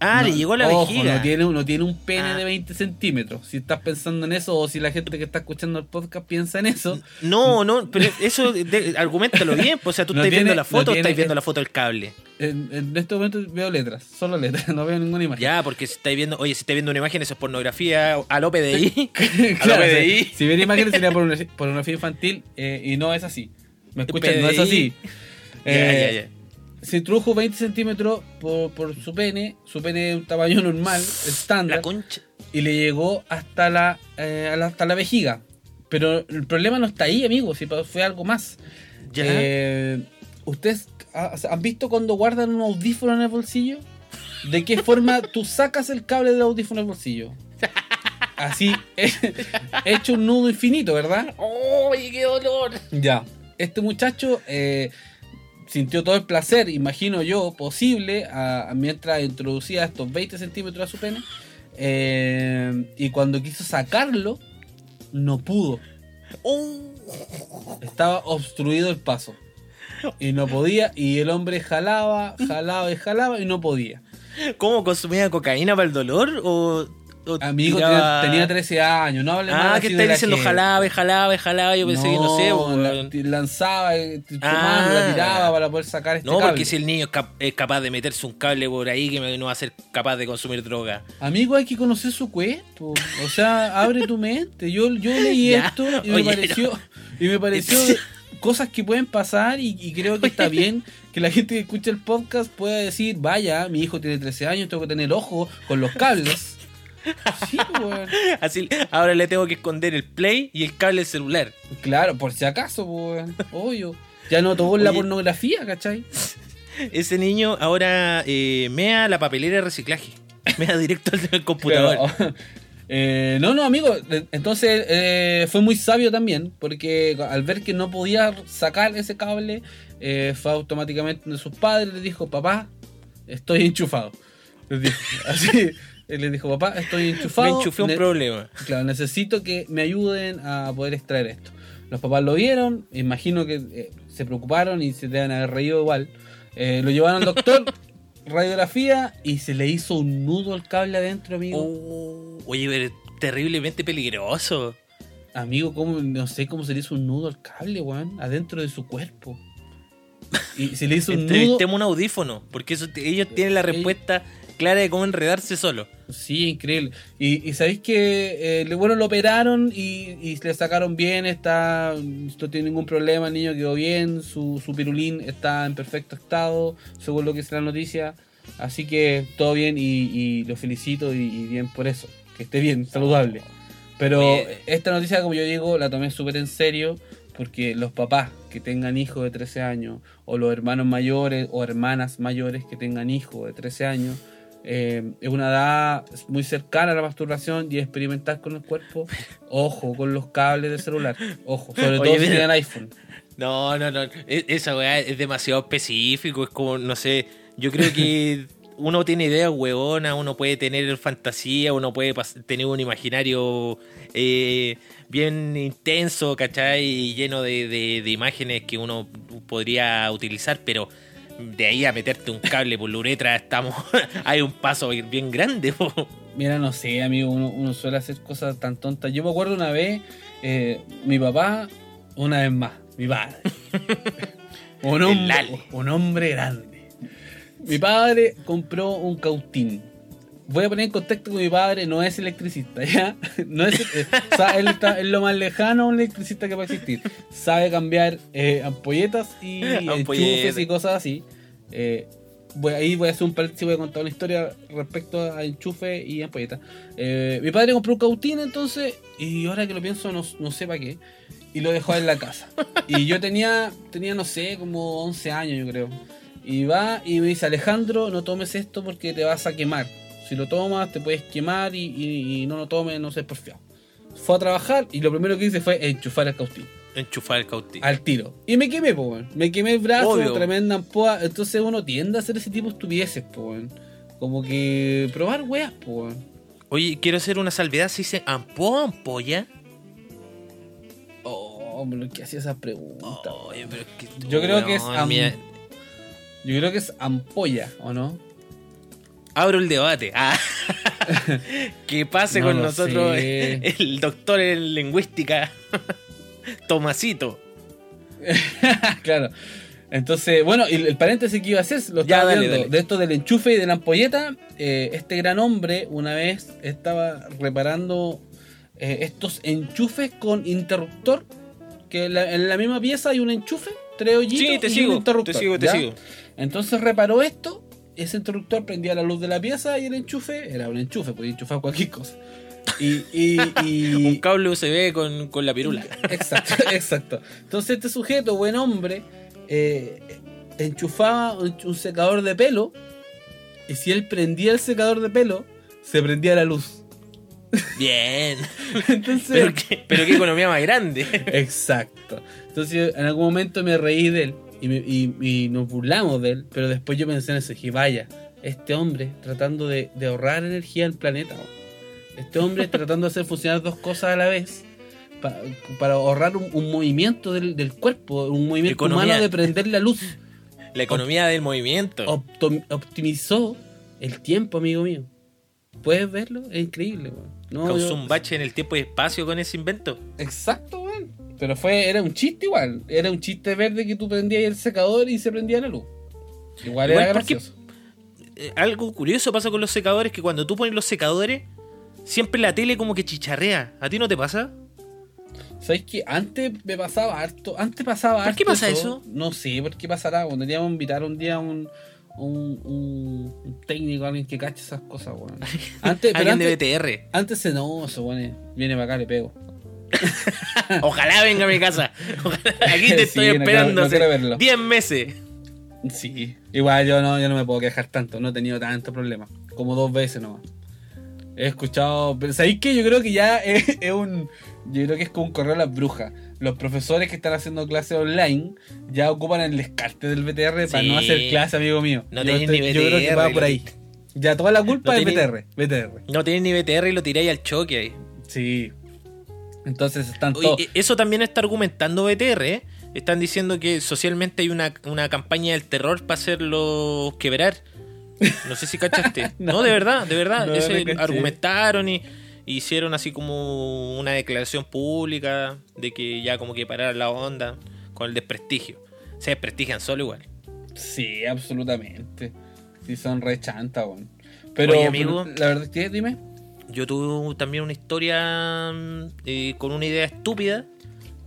Eh, ah, No, le llegó la ojo, vejiga. No tiene, no tiene un pene Ah. de 20 centímetros. Si estás pensando en eso o si la gente que está escuchando el podcast piensa en eso, No, no, pero eso, de, argumentalo bien. pues, o sea, tú No estás tiene- viendo la foto o estás viendo la foto del cable. en, en este momento veo letras, solo letras, no veo ninguna imagen. Ya, porque si estáis viendo, oye, si estáis viendo una imagen, eso es pornografía a lo PDI. a Claro, lo si, si viera imágenes sería por una, por una infantil eh, y no es así. ¿Me escuchan? No es así. Ya, Eh, ya, ya. Se introdujo 20 centímetros por, por su pene, su pene de un tamaño normal, La estándar, concha. y le llegó hasta la, eh, la- hasta la vejiga. Pero el problema no está ahí, amigos, si fue algo más. Ya. Eh, ¿Ustedes ha- han visto cuando guardan un audífono en el bolsillo? ¿De qué forma tú sacas el cable del audífono del bolsillo? Así, hecho un nudo infinito, ¿verdad? ¡Oye, qué dolor! Ya. Este muchacho eh, sintió todo el placer, imagino yo, posible, a- a- mientras introducía estos 20 centímetros a su pene. eh, y cuando quiso sacarlo, no pudo. Oh. Estaba obstruido el paso. Y no podía, y el hombre jalaba, jalaba y jalaba y no podía. ¿Cómo consumía cocaína para el dolor? ¿O, o Amigo, tiraba- tenía, tenía 13 años, no hable Ah, mal ¿qué así estáis de la diciendo? gente. Jalaba jalaba y jalaba. Yo pensé que no sé. No, weón. la- lanzaba eh, Ah. la tiraba para poder sacar este No, cable. porque si el niño es, cap- es capaz de meterse un cable por ahí que no va a ser capaz de consumir droga. Amigo, hay que conocer su cuerpo. O sea, abre tu mente. Yo, yo leí Ya, esto y me pareció, y me pareció cosas que pueden pasar y, y creo que está bien que la gente que escucha el podcast pueda decir, vaya, mi hijo tiene 13 años, tengo que tener ojo con los cables. Sí, weón. Así, ahora le tengo que esconder el play y el cable del celular. Claro, por si acaso, weón. Obvio. Ya no tocó la pornografía, ¿cachai? Ese niño ahora eh, mea la papelera de reciclaje. Mea directo al computador. Pero, eh, no, no, amigo. Entonces eh, fue muy sabio también, porque al ver que no podía sacar ese cable, fue automáticamente de sus padres, le dijo, papá, estoy enchufado. Así, él le dijo, papá, estoy enchufado. Me enchufé un problema. Claro, necesito que me ayuden a poder extraer esto. Los papás lo vieron, imagino que eh, se preocuparon y se deben haber reído igual. Eh, lo llevaron al doctor, radiografía, y se le hizo un nudo al cable adentro, amigo. Oh, oye, pero terriblemente peligroso. Amigo, ¿cómo, no sé cómo se le hizo un nudo al cable, weón, adentro de su cuerpo. Y se le hizo un nudo. Un audífono, porque eso, ellos tienen la respuesta clara de cómo enredarse solo. Sí, increíble. Y, y sabéis que, eh, bueno, lo operaron y, y le sacaron bien, está, no tiene ningún problema, el niño quedó bien, su, su pirulín está en perfecto estado, según lo que es la noticia. Así que todo bien y, y lo felicito y, y bien por eso, que esté bien, saludable. Pero esta noticia, como yo digo, la tomé súper en serio porque los papás que tengan hijos de 13 años o los hermanos mayores o hermanas mayores que tengan hijos de 13 años eh, es una edad muy cercana a la masturbación y experimentar con el cuerpo. Ojo con los cables del celular. Ojo, sobre Oye, todo si mira. tienen iPhone. No, no, no. e- Esa weá es demasiado específico. Es como, no sé. Yo creo que uno tiene ideas huevonas, uno puede tener fantasía, uno puede tener un imaginario eh, bien intenso, ¿cachai? Y lleno de, de- de imágenes que uno podría utilizar, pero de ahí a meterte un cable por la uretra estamos. hay un paso bien grande, po. Mira, no sé, amigo, uno, uno suele hacer cosas tan tontas. Yo me acuerdo una vez, eh, mi papá, una vez más, mi padre. un, hombre, un hombre grande. Mi padre compró un cautín. Voy a poner en contexto que mi padre no es electricista, ¿ya? No es, eh, o sea, él está, es lo más lejano a un electricista que va a existir. Sabe cambiar eh, ampolletas y enchufes y cosas así. Eh, voy, ahí voy a hacer un paréntesis, voy a contar una historia respecto a enchufe y ampolletas. Eh, mi padre compró un cautín entonces, y ahora que lo pienso, no, no sé para qué, y lo dejó en la casa. Y yo tenía, tenía no sé, como 11 años, yo creo. Y va y me dice, Alejandro, no tomes esto porque te vas a quemar. Si lo tomas, te puedes quemar y, y- y no lo tomes, no sé, porfiado. Fue a trabajar y lo primero que hice fue enchufar el cautín Enchufar el cautín. al tiro. Y me quemé, po, weón. Me quemé el brazo, Obvio. tremenda ampoa. Entonces uno tiende a hacer ese tipo de estupideces, po, weón. Como que probar weas, po, weón. Oye, quiero hacer una salvedad. ¿Se dice ampolla o ampolla? Oh, hombre, ¿qué hacía esa pregunta? Oye, pero es que- Yo creo que es am- Yo creo que es ampolla, ¿o no? Abro el debate. Ah. que pase No con nosotros sé. el doctor en lingüística, Tomasito. claro. Entonces, bueno, y el paréntesis que iba a hacer, lo Ya, estaba dale, viendo, dale. de esto del enchufe y de la ampolleta, eh, este gran hombre una vez estaba reparando eh, estos enchufes con interruptor, que en la, en la misma pieza hay un enchufe, tres hoyitos Sí, te y un sigo, te interruptor, sigo, te ¿ya? sigo. Entonces reparó esto, ese interruptor prendía la luz de la pieza y el enchufe era un enchufe, podía enchufar cualquier cosa. Y, y, y- Un cable USB con, con la pirula. Exacto, exacto. Entonces este sujeto, buen hombre, eh, enchufaba un, secador de pelo y si él prendía el secador de pelo, se prendía la luz. Bien. Entonces, Pero qué, pero qué economía más grande. exacto. Entonces en algún momento me reí de él y, me- y- y nos burlamos de él, pero después yo pensé en eso dije, vaya, este hombre tratando de, de ahorrar energía al planeta. Este hombre tratando de hacer funcionar dos cosas a la vez. pa- para ahorrar un, un movimiento del, del cuerpo, un movimiento Economía. humano de prender la luz. La economía del movimiento. Optimizó el tiempo, amigo mío. ¿Puedes verlo? Es increíble, weón. No, Causó yo- un bache en el tiempo y espacio con ese invento. Exacto, weón. Pero fue, era un chiste igual. Era un chiste verde que tú prendías el secador y se prendía la luz. Igual, Igual era gracioso. Eh, algo curioso pasa con los secadores que cuando tú pones los secadores, siempre la tele como que chicharrea. ¿A ti no te pasa? ¿Sabes qué? Antes me pasaba harto. Antes pasaba ¿Por harto. qué pasa eso? No sé por qué pasará. Cuando teníamos que invitar un día a un, un, un- un técnico, alguien que cache esas cosas, weón. Antes, pero Alguien antes, de BTR. antes se no, eso, weón. Viene para acá, le pego. Ojalá venga a mi casa. Ojalá- Aquí te Sí, estoy no quiero- esperando no quiero hace verlo. 10 meses. Sí, igual yo no, yo no me puedo quejar tanto, no he tenido tanto problema. Como dos veces nomás. He escuchado. Pero ¿sabéis qué? Yo creo que ya es, es un. Yo creo que es como un correo a las brujas. Los profesores que están haciendo clases online ya ocupan el descarte del BTR para no hacer clase, amigo mío. No yo, ni yo creo que va BTR, por ahí. Ya toda la culpa No es BTR. BTR. No tenés ni BTR y lo tiráis al choque ahí. Sí. Entonces están todos. e- eso también está argumentando BTR, ¿eh? Están diciendo que socialmente hay una, una campaña del terror para hacerlos quebrar. No sé si cachaste. no, No. de verdad, de verdad. No, Ese argumentaron y hicieron así como una declaración pública de que ya como que parar la onda con el desprestigio. Se desprestigian solo igual. Sí, absolutamente. Sí, son re chanta. Pero, Oye, amigo. pero la verdad es que, dime. Yo tuve también una historia mm, eh, con una idea estúpida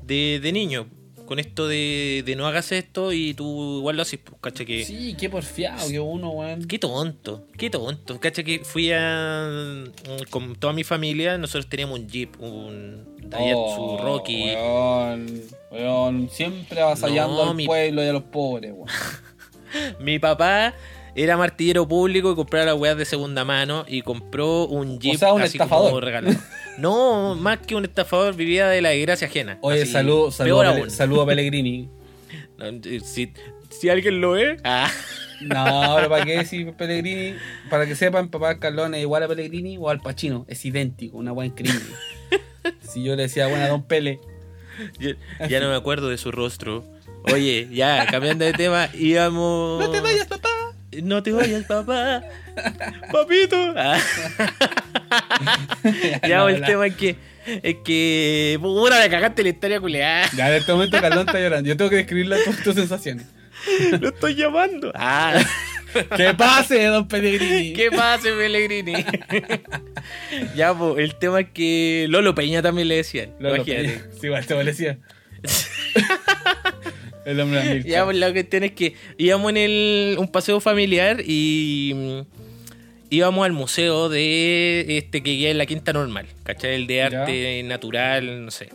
de, de niño. Con esto de, de no hagas esto y tú igual lo haces, pues, cacha que... Sí, qué porfiado que uno, weón. Qué tonto, qué tonto. Cacha que fui a... mm, Con toda mi familia, nosotros teníamos un jeep, un Daihatsu Oh, Rocky. Weón, weón, siempre avasallando No, al mi- pueblo y a los pobres, weón. Mi papá era martillero público y compraba las weas de segunda mano y compró un jeep sea, un así estafador. como regalado. No, más que un estafador, vivía de la desgracia ajena. Oye, saludo, saludo, saludo a Pellegrini. No, eh, Si, si alguien lo ve. Ah. No, pero para qué decir Pellegrini, para que sepan, papá Carlón es igual a Pellegrini o al Pacino, es idéntico, una weá increíble. Si yo le decía, bueno, don Pele, Ya, ya no me acuerdo de su rostro. Oye, ya, cambiando de tema, íbamos. no te vayas, papá. No te vayas, papá. Papito. Ah. ya, No, el la- tema es que. Es que. Puta, me cagaste la historia culeada. Ya en este momento Carlón está llorando. Yo tengo que describirle tus, tus sensaciones. Lo estoy llamando. Ah. ¡Que pase, don Pellegrini! ¿Qué pasa, Pellegrini? ya, pues, el tema es que Lolo Peña también le decían. Lolo imagínate. Peña. Sí, igual te parecía. El hombre Amilcar. Ya, pues la cuestión es que íbamos en el, un paseo familiar y mm, íbamos al museo de este que queda en la Quinta Normal, ¿cachai? El de Ya. arte natural, no sé.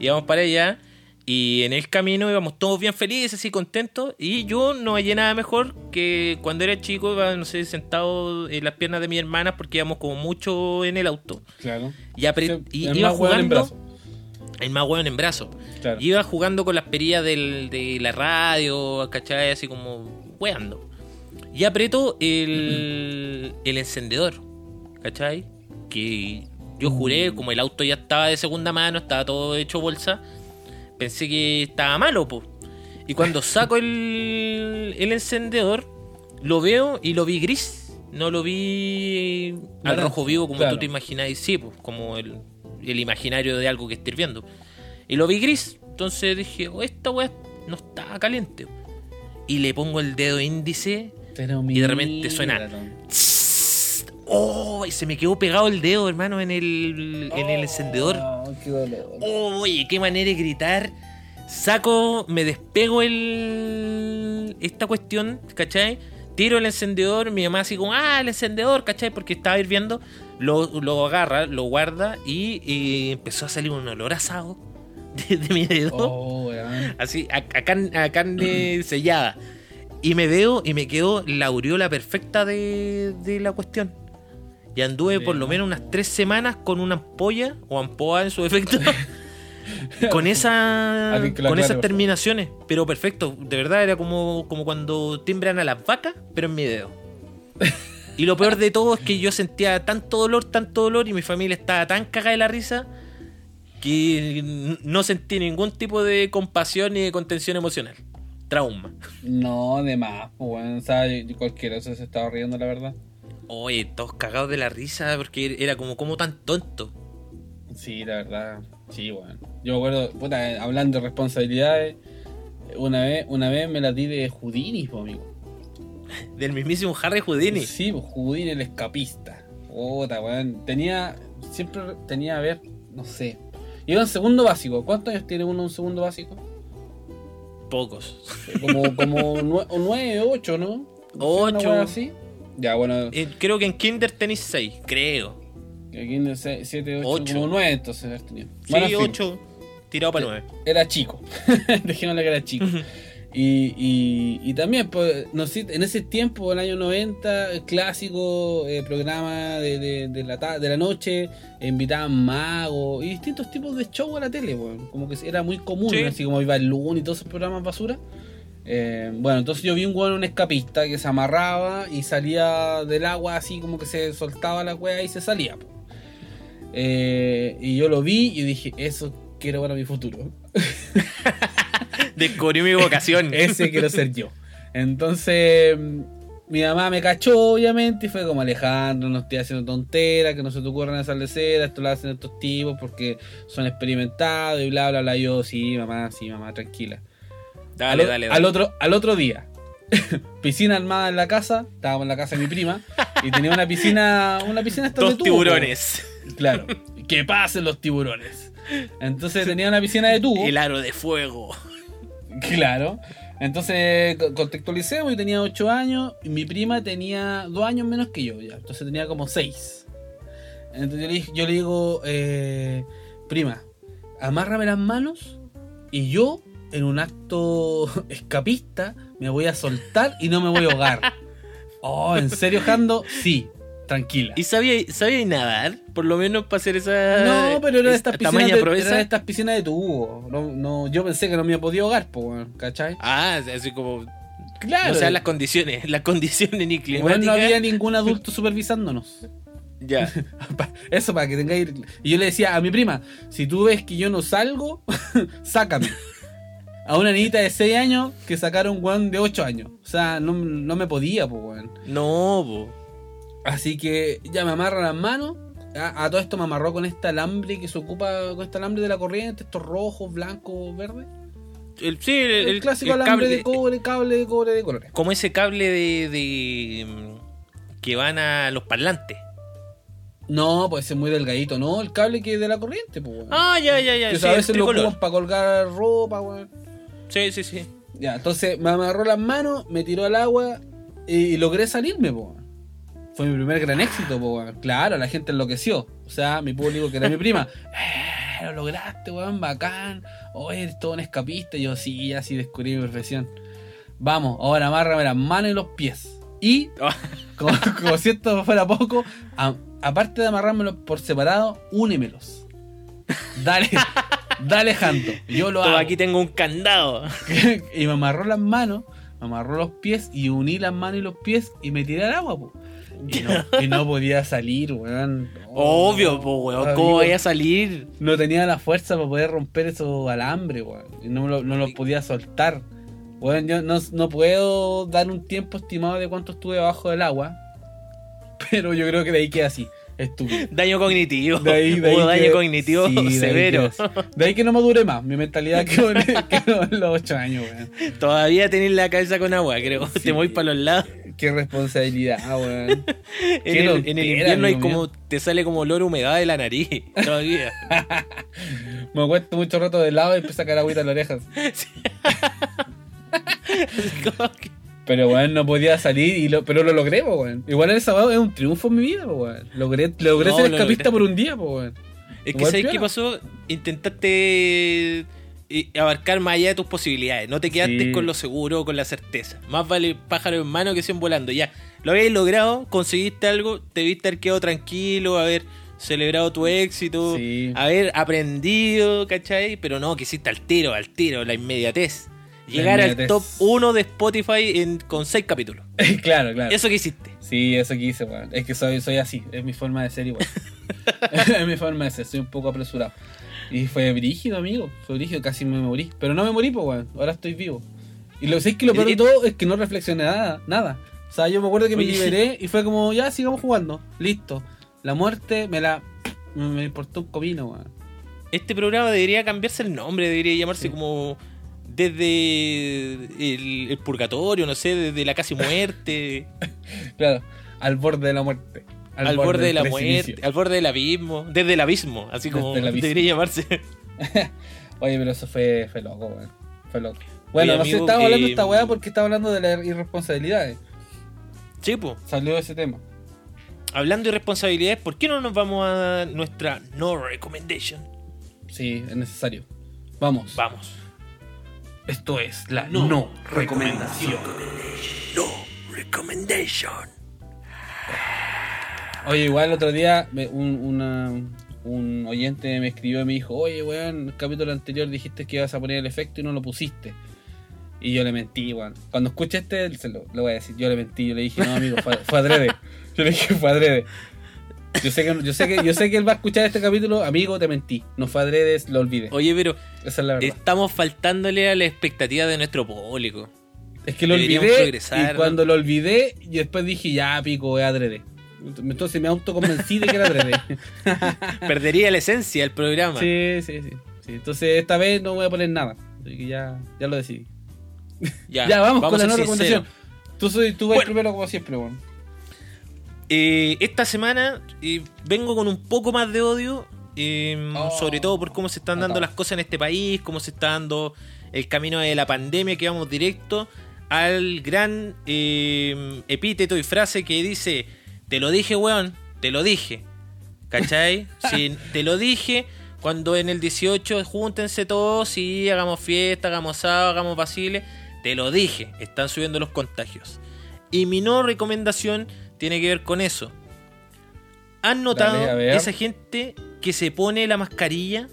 Íbamos para allá y en el camino íbamos todos bien felices y contentos y yo no hallé nada mejor que cuando era chico iba, no sé, sentado en las piernas de mi hermana porque íbamos como mucho en el auto. Claro. Y, apre- Sí, y iba jugando. El más hueón en brazo. Claro. Iba jugando con las perillas del- de la radio, ¿cachai? Así como weando. Y aprieto el, el encendedor, ¿cachai? Que yo juré, como el auto ya estaba de segunda mano, estaba todo hecho bolsa, pensé que estaba malo, po. Y cuando saco el, el encendedor, lo veo y lo vi gris. No lo vi al rojo vivo como claro. tú te imagináis, sí, pues, como el, el imaginario de algo que esté hirviendo. Y lo vi gris. Entonces dije, oh, esta weá no está caliente. Y le pongo el dedo índice. Pero Y de repente suena-. ¡Oh! Y se me quedó pegado el dedo, hermano, en el, en el encendedor. Oh, qué dolor. Oye, qué manera de gritar. Saco, me despego el. Esta cuestión, ¿cachai? Tiro el encendedor, mi mamá así como, ah, el encendedor, ¿cachai? Porque estaba hirviendo. Lo, lo agarra, lo guarda y, y empezó a salir un olor asado de, de mi dedo. Oh. Así, a, a carne, a carne sellada. Y me veo y me quedó la aureola perfecta de, de la cuestión. Y anduve por lo menos unas tres semanas con una ampolla o ampoa en su defecto. con esa con esas terminaciones. Pero perfecto. De verdad era como, como cuando timbran a las vacas, pero en mi dedo. Y lo peor de todo es que yo sentía tanto dolor, tanto dolor y mi familia estaba tan cagada de la risa que no sentí ningún tipo de compasión ni de contención emocional. Trauma. No, de más, pues, weón. O sea, cualquiera se estaba riendo, la verdad. Oye, todos cagados de la risa porque era como, como tan tonto. Sí, la verdad. Sí, weón. Yo me acuerdo, puta, hablando de responsabilidades, una vez, una vez me la di de Houdini, pues, amigo. Del mismísimo Harry Houdini. Sí, Houdini el escapista. Puta, weón. Tenía, siempre tenía, a ver, no sé. Iba en segundo básico. ¿Cuántos años tiene uno en segundo básico? Pocos. Como, como nue- o nueve, ocho, ¿no? Ocho. Weá así. Ya, bueno, Eh, creo que en Kinder tenéis 6, creo. Aquí en 7, 8, Ocho. como 9 entonces haber tenido. Sí, Bueno, en fin, 8. Tirado para 9. Era chico. Dejémosle que era chico. Y, y, y también, pues, no en ese tiempo, el año 90, el clásico eh, programa de, de, de la, de la noche, eh, invitaban magos y distintos tipos de show a la tele, pues, como que era muy común, Sí. así como iba el Loon y todos esos programas basura. Eh, bueno, entonces yo vi un weón, un escapista que se amarraba y salía del agua así como que se soltaba la wea y se salía. po. Eh, y yo lo vi y dije, eso quiero para mi futuro. Descubrí mi vocación. Ese quiero ser yo. Entonces, mi mamá me cachó, obviamente, y fue como Alejandro, no estoy haciendo tonteras, que no se te ocurran esas leceras, esto lo hacen estos tipos porque son experimentados y bla, bla, bla. Yo, sí, mamá, sí, mamá, tranquila. Dale, al, dale, Al dale. otro, al otro día, piscina armada en la casa, estábamos en la casa de mi prima, Y tenía una piscina, una piscina de Dos tubo, tiburones. Claro. Que pasen los tiburones. Entonces tenía una piscina de tubo. El aro de fuego. Claro. Entonces co- contextualicemos, yo tenía 8 años y mi prima tenía 2 años menos que yo, ya. Entonces tenía como 6. Entonces yo le, dije- yo le digo, eh, prima, amárrame las manos y yo, en un acto escapista, me voy a soltar y no me voy a ahogar. Oh, ¿en serio, Jando? Sí, tranquila. ¿Y sabía, sabía nadar? Por lo menos para hacer esa. No, pero era de esta estas piscinas de, era de estas piscinas de tubo. No, no, yo pensé que no me podía ahogar, po, ¿cachai? Ah, así como. Claro. O sea, las condiciones. Las condiciones ni climáticas. no había ningún adulto supervisándonos. Ya. Eso para que tengáis. Y yo le decía a mi prima: si tú ves que yo no salgo, sácame. A una niñita de 6 años que sacaron un weón de 8 años. O sea, no, no me podía, pues, weón. No, po. Así que ya me amarra las manos. A, a todo esto me amarró con este alambre que se ocupa, con este alambre de la corriente, estos rojos, blancos, verdes. El, sí, el, El, el- clásico alambre cable- de cobre, cable de cobre de colores. Como ese cable de, de, mm, que van a los parlantes. No, pues es muy delgadito, no, el cable que es de la corriente, pues. Ah, ya, ya, ya. que sí, a veces lo ocupan para colgar ropa, weón. Sí, sí, sí. Ya, entonces me amarró las manos, me tiró al agua y, y logré salirme, po. Fue mi primer gran éxito, po. weón. Claro, la gente enloqueció. O sea, mi público, que era mi prima, "Eh, lo lograste, weón, bacán. Oye, eres todo un escapista. Y yo, sí, así descubrí mi profesión. Vamos, ahora amárrame las manos y los pies. Y, como, como si esto fuera poco, a- aparte de amarrármelos por separado, únemelos. Dale, dale, Janto. Yo lo hago. aquí tengo un candado. y me amarró las manos, me amarró los pies y uní las manos y los pies y me tiré al agua, po. Y no, y no podía salir, weón. Obvio, po, weón. amigo, ¿Cómo vaya a salir? No tenía la fuerza para poder romper esos alambres, weón. Y no, lo- no los podía soltar. Weón, yo no, no puedo dar un tiempo estimado de cuánto estuve bajo del agua. Pero yo creo que de ahí queda así. Estúpido. Daño cognitivo. De ahí, de ahí Hubo daño que- cognitivo sí, de ahí severo. que- De ahí que no madure más. Mi mentalidad quedó en, los 8 años, weón. Todavía tenés la cabeza con agua, creo. Sí. Te voy para los lados. Qué responsabilidad, weón. En el, en el tontera, invierno hay como. Te sale como olor humedad de la nariz. Todavía. Me acuesto mucho rato de lado y empiezo a sacar agüita en las orejas. Sí. Así como que- Pero weón, no podía salir, y lo, pero lo logré, po, weón. Igual en esa es un triunfo en mi vida, po, weón. Logré, logré No, ser lo escapista por un día, po, weón. Es que ¿sabes qué pasó? Intentaste eh, abarcar más allá de tus posibilidades. No te quedaste Sí. con lo seguro, con la certeza. Más vale pájaro en mano que 100 volando. Ya, lo habéis logrado, conseguiste algo, te viste haber quedado tranquilo, haber celebrado tu éxito, Sí. haber aprendido, ¿cachai? Pero no, quisiste al tiro, al tiro, la inmediatez. Llegar al top 1 de Spotify en, con 6 capítulos. claro, claro. Eso que hiciste. Sí, eso que hice, weón. Es que soy, soy así, es mi forma de ser igual. es mi forma de ser, soy un poco apresurado. Y fue brígido, amigo. Fue brígido, casi me morí. Pero no me morí, pues, weón. Ahora estoy vivo. Y lo que sé es que lo peor de todo es que no reflexioné nada, nada. O sea, yo me acuerdo que me Oye. liberé y fue como, ya, sigamos jugando. Listo. La muerte me la... Me importó un comino, weón. Este programa debería cambiarse el nombre, debería llamarse Sí. como desde el, el purgatorio, no sé, desde la casi muerte, Claro, al borde de la muerte. al, borde de la muerte, al borde del abismo, desde el abismo, así como abismo. debería llamarse. Oye, pero eso fue, fue loco, weón. Fue loco. Bueno, Oye, no sé, estaba hablando de eh, esta weá porque estaba hablando de las irresponsabilidades. Chipo, Salió ese tema. hablando de responsabilidades, ¿por qué no nos vamos a nuestra no recommendation? Sí, es necesario. Vamos. Vamos. Esto es la No no, recomendación. No recommendation. Oye, igual el otro día me- un, una- un oyente me escribió y me dijo, oye, weón, el capítulo anterior dijiste que ibas a poner el efecto y no lo pusiste. Y yo le mentí, weón. Cuando escuche este, se lo, lo voy a decir. Yo le mentí, yo le dije, no, amigo, fue, fue adrede. Yo le dije, fue adrede. Yo sé, que, yo, sé que, yo sé que él va a escuchar este capítulo, amigo, te mentí. No fue adrede, lo olvidé. Oye, pero Esa es la verdad. estamos faltándole a la expectativa de nuestro público. Es que lo Deberíamos olvidé y cuando lo olvidé y después dije, ya pico, es adrede. Entonces me autoconvencí de que era adrede. Perdería la esencia del programa. sí, sí, sí, sí. Entonces esta vez no voy a poner nada. Así que ya, ya lo decidí. Ya, vamos, con a la no ser recomendación. sinceros. Tú, soy, tú vas Bueno. primero como siempre, weón. Eh, esta semana eh, vengo con un poco más de odio, eh, Oh, sobre todo por cómo se están dando las cosas en este país, cómo se está dando el camino de la pandemia, que vamos directo al gran epíteto y frase que dice, te lo dije, weón, te lo dije. ¿Cachai? Sí, te lo dije cuando en el 18 júntense todos y hagamos fiesta, hagamos asado, hagamos basile. Te lo dije, están subiendo los contagios. Y mi no recomendación tiene que ver con eso. ¿Han notado Dale, esa gente que se pone la mascarilla?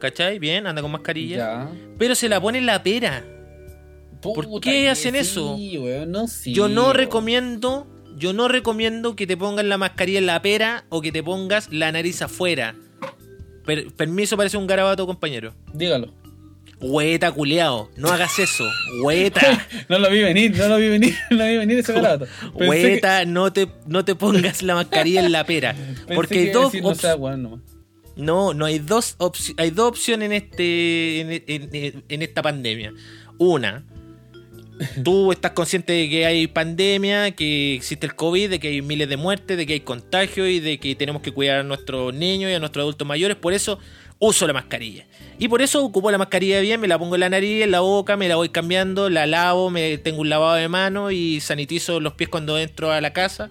¿Cachai? Bien, anda con mascarilla. Ya. Pero se la pone en la pera. ¿Por qué hacen sí, eso? weón, no, sí, Yo no weón. recomiendo, yo no recomiendo que te pongas la mascarilla en la pera o que te pongas la nariz afuera. Per- permiso, parece un garabato, compañero. Dígalo. Hueta, culeado. No hagas eso. Hueta. No lo vi venir, no lo vi venir, no lo vi venir ese garabato. Que- Hueta, no te, no te pongas la mascarilla en la pera. pensé Porque que hay dos, decir, no sea no, no hay dos hay dos opciones en este en, en- en esta pandemia. Una, tú estás consciente de que hay pandemia, que existe el COVID, de que hay miles de muertes, de que hay contagios y de que tenemos que cuidar a nuestros niños y a nuestros adultos mayores, por eso uso la mascarilla. Y por eso ocupo la mascarilla bien, me la pongo en la nariz, en la boca, me la voy cambiando, la lavo, me tengo un lavado de mano y sanitizo los pies cuando entro a la casa.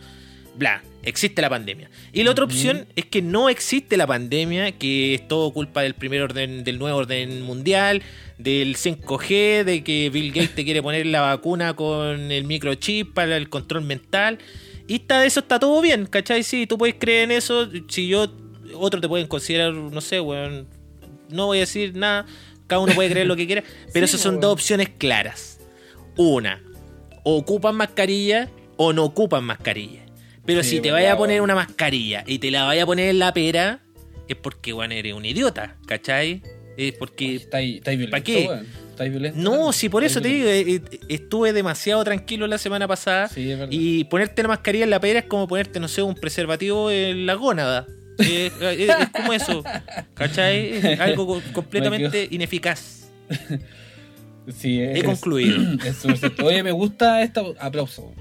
Bla, existe la pandemia. Y la otra opción es que no existe la pandemia, que es todo culpa del primer orden, del nuevo orden mundial, del 5G, de que Bill Gates te quiere poner la vacuna con el microchip para el control mental. Y está, eso está todo bien, ¿cachai? Sí, tú puedes creer en eso. Si yo, otros te pueden considerar, no sé, weón. No voy a decir nada. Cada uno puede creer lo que quiera. Pero Sí, esas son dos opciones claras. Una, o ocupan mascarilla o no ocupan mascarilla. Pero Sí, si te vayas a poner una mascarilla y te la vayas a poner en la pera, es porque, weón, eres un idiota, ¿cachai? Es porque... Estáis estáis violento, ¿Pa' qué? violento. No, si por eso te digo, eh, eh, estuve demasiado tranquilo la semana pasada. Sí. Y ponerte la mascarilla en la pera es como ponerte, no sé, un preservativo en la gónada. Eh, eh, es como eso, ¿cachai? Es algo co- completamente ineficaz. Sí, He es- concluido. es. Oye, me gusta esta. Aplauso.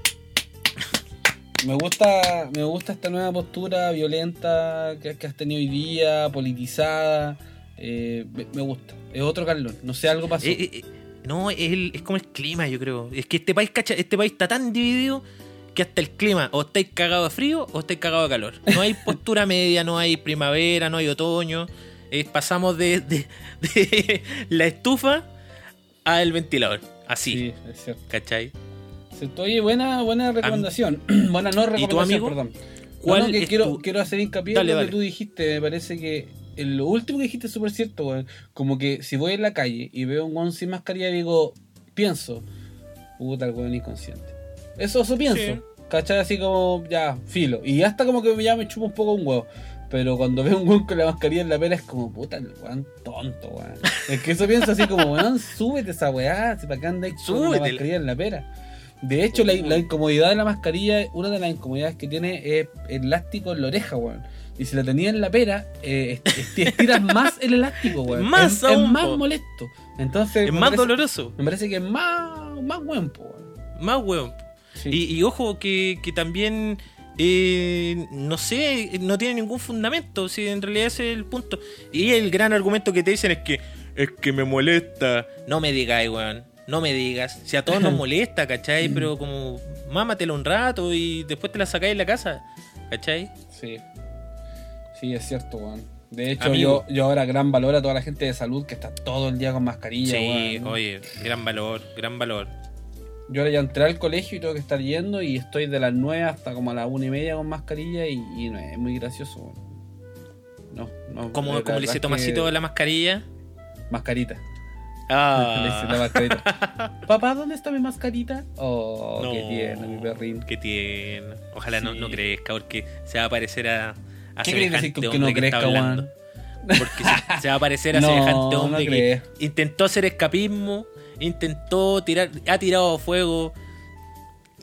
Me gusta, me gusta esta nueva postura violenta que, que has tenido hoy día, politizada. Eh, me, me gusta. Es otro Carlón. No sé, algo pasó. Eh, no, es, el- es como el clima, yo creo. Es que este país, cacha, este país está tan dividido que hasta el clima, o estáis cagado de frío o estáis cagado de calor. No hay postura media, no hay primavera, no hay otoño. Eh, pasamos de, de- de la estufa al ventilador. Así, Sí, es cierto. ¿cachai? Oye, buena, buena recomendación. buena no recomendación, amigo? perdón. ¿Cuál No, no, que quiero, tu- quiero hacer hincapié en lo dale. que tú dijiste. Me parece que en lo último que dijiste es súper cierto. Como que si voy en la calle y veo un weón sin mascarilla, digo, pienso, puta, el weón inconsciente. Eso, eso pienso. Sí. ¿Cachai? Así como, ya, filo. Y hasta como que ya me chupa un poco un huevo. Pero cuando veo un weón con la mascarilla en la pera es como, puta, el weón tonto, weón. Es que eso pienso así como, weón, súbete esa weá, si para qué andáis con la mascarilla en la pera. De hecho, la, la incomodidad de la mascarilla, una de las incomodidades que tiene es el elástico en la oreja, weón. Y si la tenía en la pera, eh, est- est- estiras más el elástico, weón. Más es, es aún, más po. molesto. Entonces, Es más parece- doloroso, Me parece que es más, más weón, po, weón. más hueón. Sí. Y, y ojo que, que también, eh, no sé, no tiene ningún fundamento, si en realidad ese es el punto. Y el gran argumento que te dicen es que es que me molesta. No me digas, weón, no me digas. Si a todos nos molesta, ¿cachai? Pero como, mámatelo un rato y después te la sacáis en la casa, ¿cachai? Sí. Sí, es cierto, weón. De hecho, Amigo. yo, yo ahora gran valor a toda la gente de salud que está todo el día con mascarilla, Sí, weón. oye, gran valor, gran valor. Yo ahora ya entré al colegio y tengo que estar yendo y estoy de las 9 hasta como a las 1 y media con mascarilla y, y no es muy gracioso. No, no. Como, la como le dice Tomasito que- la mascarilla. Mascarita. Le Ah, dice la mascarita. Papá, ¿dónde está mi mascarita? Oh, No. qué tierno, mi perrín. que tiene. Ojalá no, Sí. no crezca, porque se va a parecer a, a ¿Qué semejante que no que está crezca, hablando. Porque se, se va a parecer a No, semejante no hombre que intentó hacer escapismo, intentó tirar, ha tirado fuego,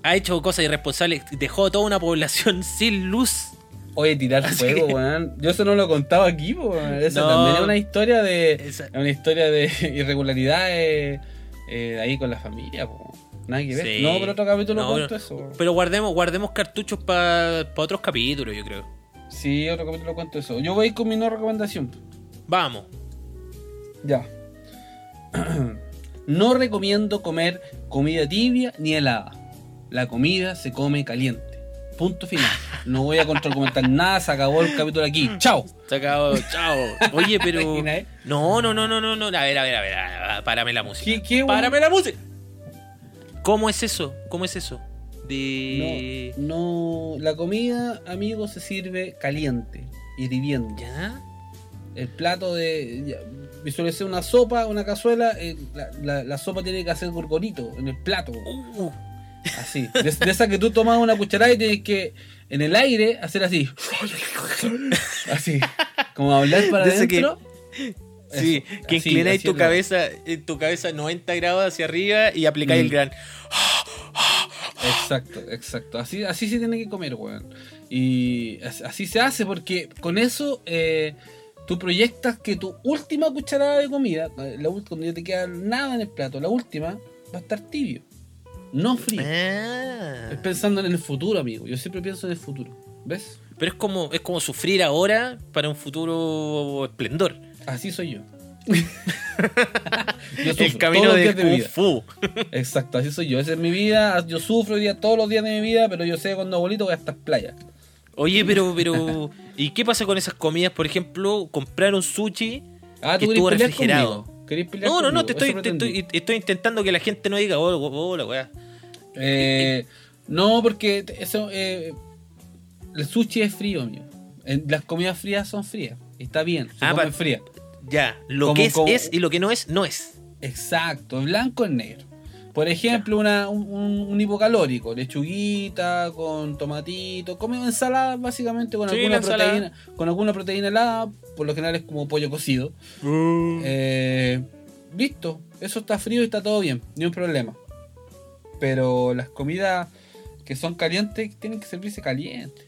ha hecho cosas irresponsables, dejó toda una población sin luz. Oye, tirar Así fuego, que- weón. Yo eso no lo contaba aquí, weón. Eso No. también es una historia de. Esa- Es una historia de irregularidades eh, ahí con la familia, po. Nada que ver. Sí. No, pero otro capítulo No, cuento pero- eso. Pero guardemos, guardemos cartuchos para otros capítulos, yo creo. Sí, otro capítulo cuento eso. Yo voy con mi no recomendación. Vamos. Ya. no recomiendo comer comida tibia ni helada. La comida se come caliente. Punto final. No voy a contraargumentar nada, se acabó el capítulo aquí. ¡Chao! Se acabó, chao. Oye, pero. No, no, no, no, no, no. A ver, a ver, a ver. a ver, Párame la música. ¿Qué, qué, Párame la música. ¿Cómo es eso? ¿Cómo es eso? De. No, no, la comida, amigo, se sirve caliente, hirviendo. ¿Ya? El plato de. ya, Visualicé una sopa, una cazuela, eh, la, la- la sopa tiene que hacer gorgorito en el plato. Uh, Así. De, de esa que tú tomas una cucharada y tienes que en el aire hacer así. Así. Como hablar para De ese que- adentro. sí, Eso, que así, inclináis tu cabeza, eh, tu cabeza 90 grados hacia arriba y aplicáis Mm. el gran. Exacto, exacto. Así, así se tiene que comer, weón. Y as- así se hace porque con eso eh, tú proyectas que tu última cucharada de comida, la cuando ya te queda nada en el plato, la última va a estar tibio, no frío. Ah. Es pensando en el futuro, amigo. Yo siempre pienso en el futuro. ¿Ves? Pero es como, es como sufrir ahora para un futuro esplendor. Así soy yo. Yo sufro el camino de días de Kung vida. Fu. Exacto, así soy yo. Esa es mi vida. Yo sufro hoy día, todos los días de mi vida, pero yo sé que cuando abuelito voy a estas playas. Oye, pero, pero. ¿Y qué pasa con esas comidas? Por ejemplo, comprar un sushi Ah, que estuvo refrigerado. conmigo. ¿Querés pelear No, no, no, te estoy, te estoy, estoy intentando que la gente no diga, oh, oh, oh, la weá. Eh, no, porque eso, eh, el sushi es frío, amigo. En- Las comidas frías son frías. Está bien, se Ah, comen frías. Ya, lo Como- que es como- es y lo que no es, no es. Exacto, blanco es negro. Por ejemplo, una, un, un- hipocalórico, lechuguita con tomatito, come ensalada básicamente con Sí, alguna proteína, con alguna proteína helada, por lo general es como pollo cocido. Eh, listo, eso está frío y está todo bien, ni un problema. Pero las comidas que son calientes tienen que servirse calientes.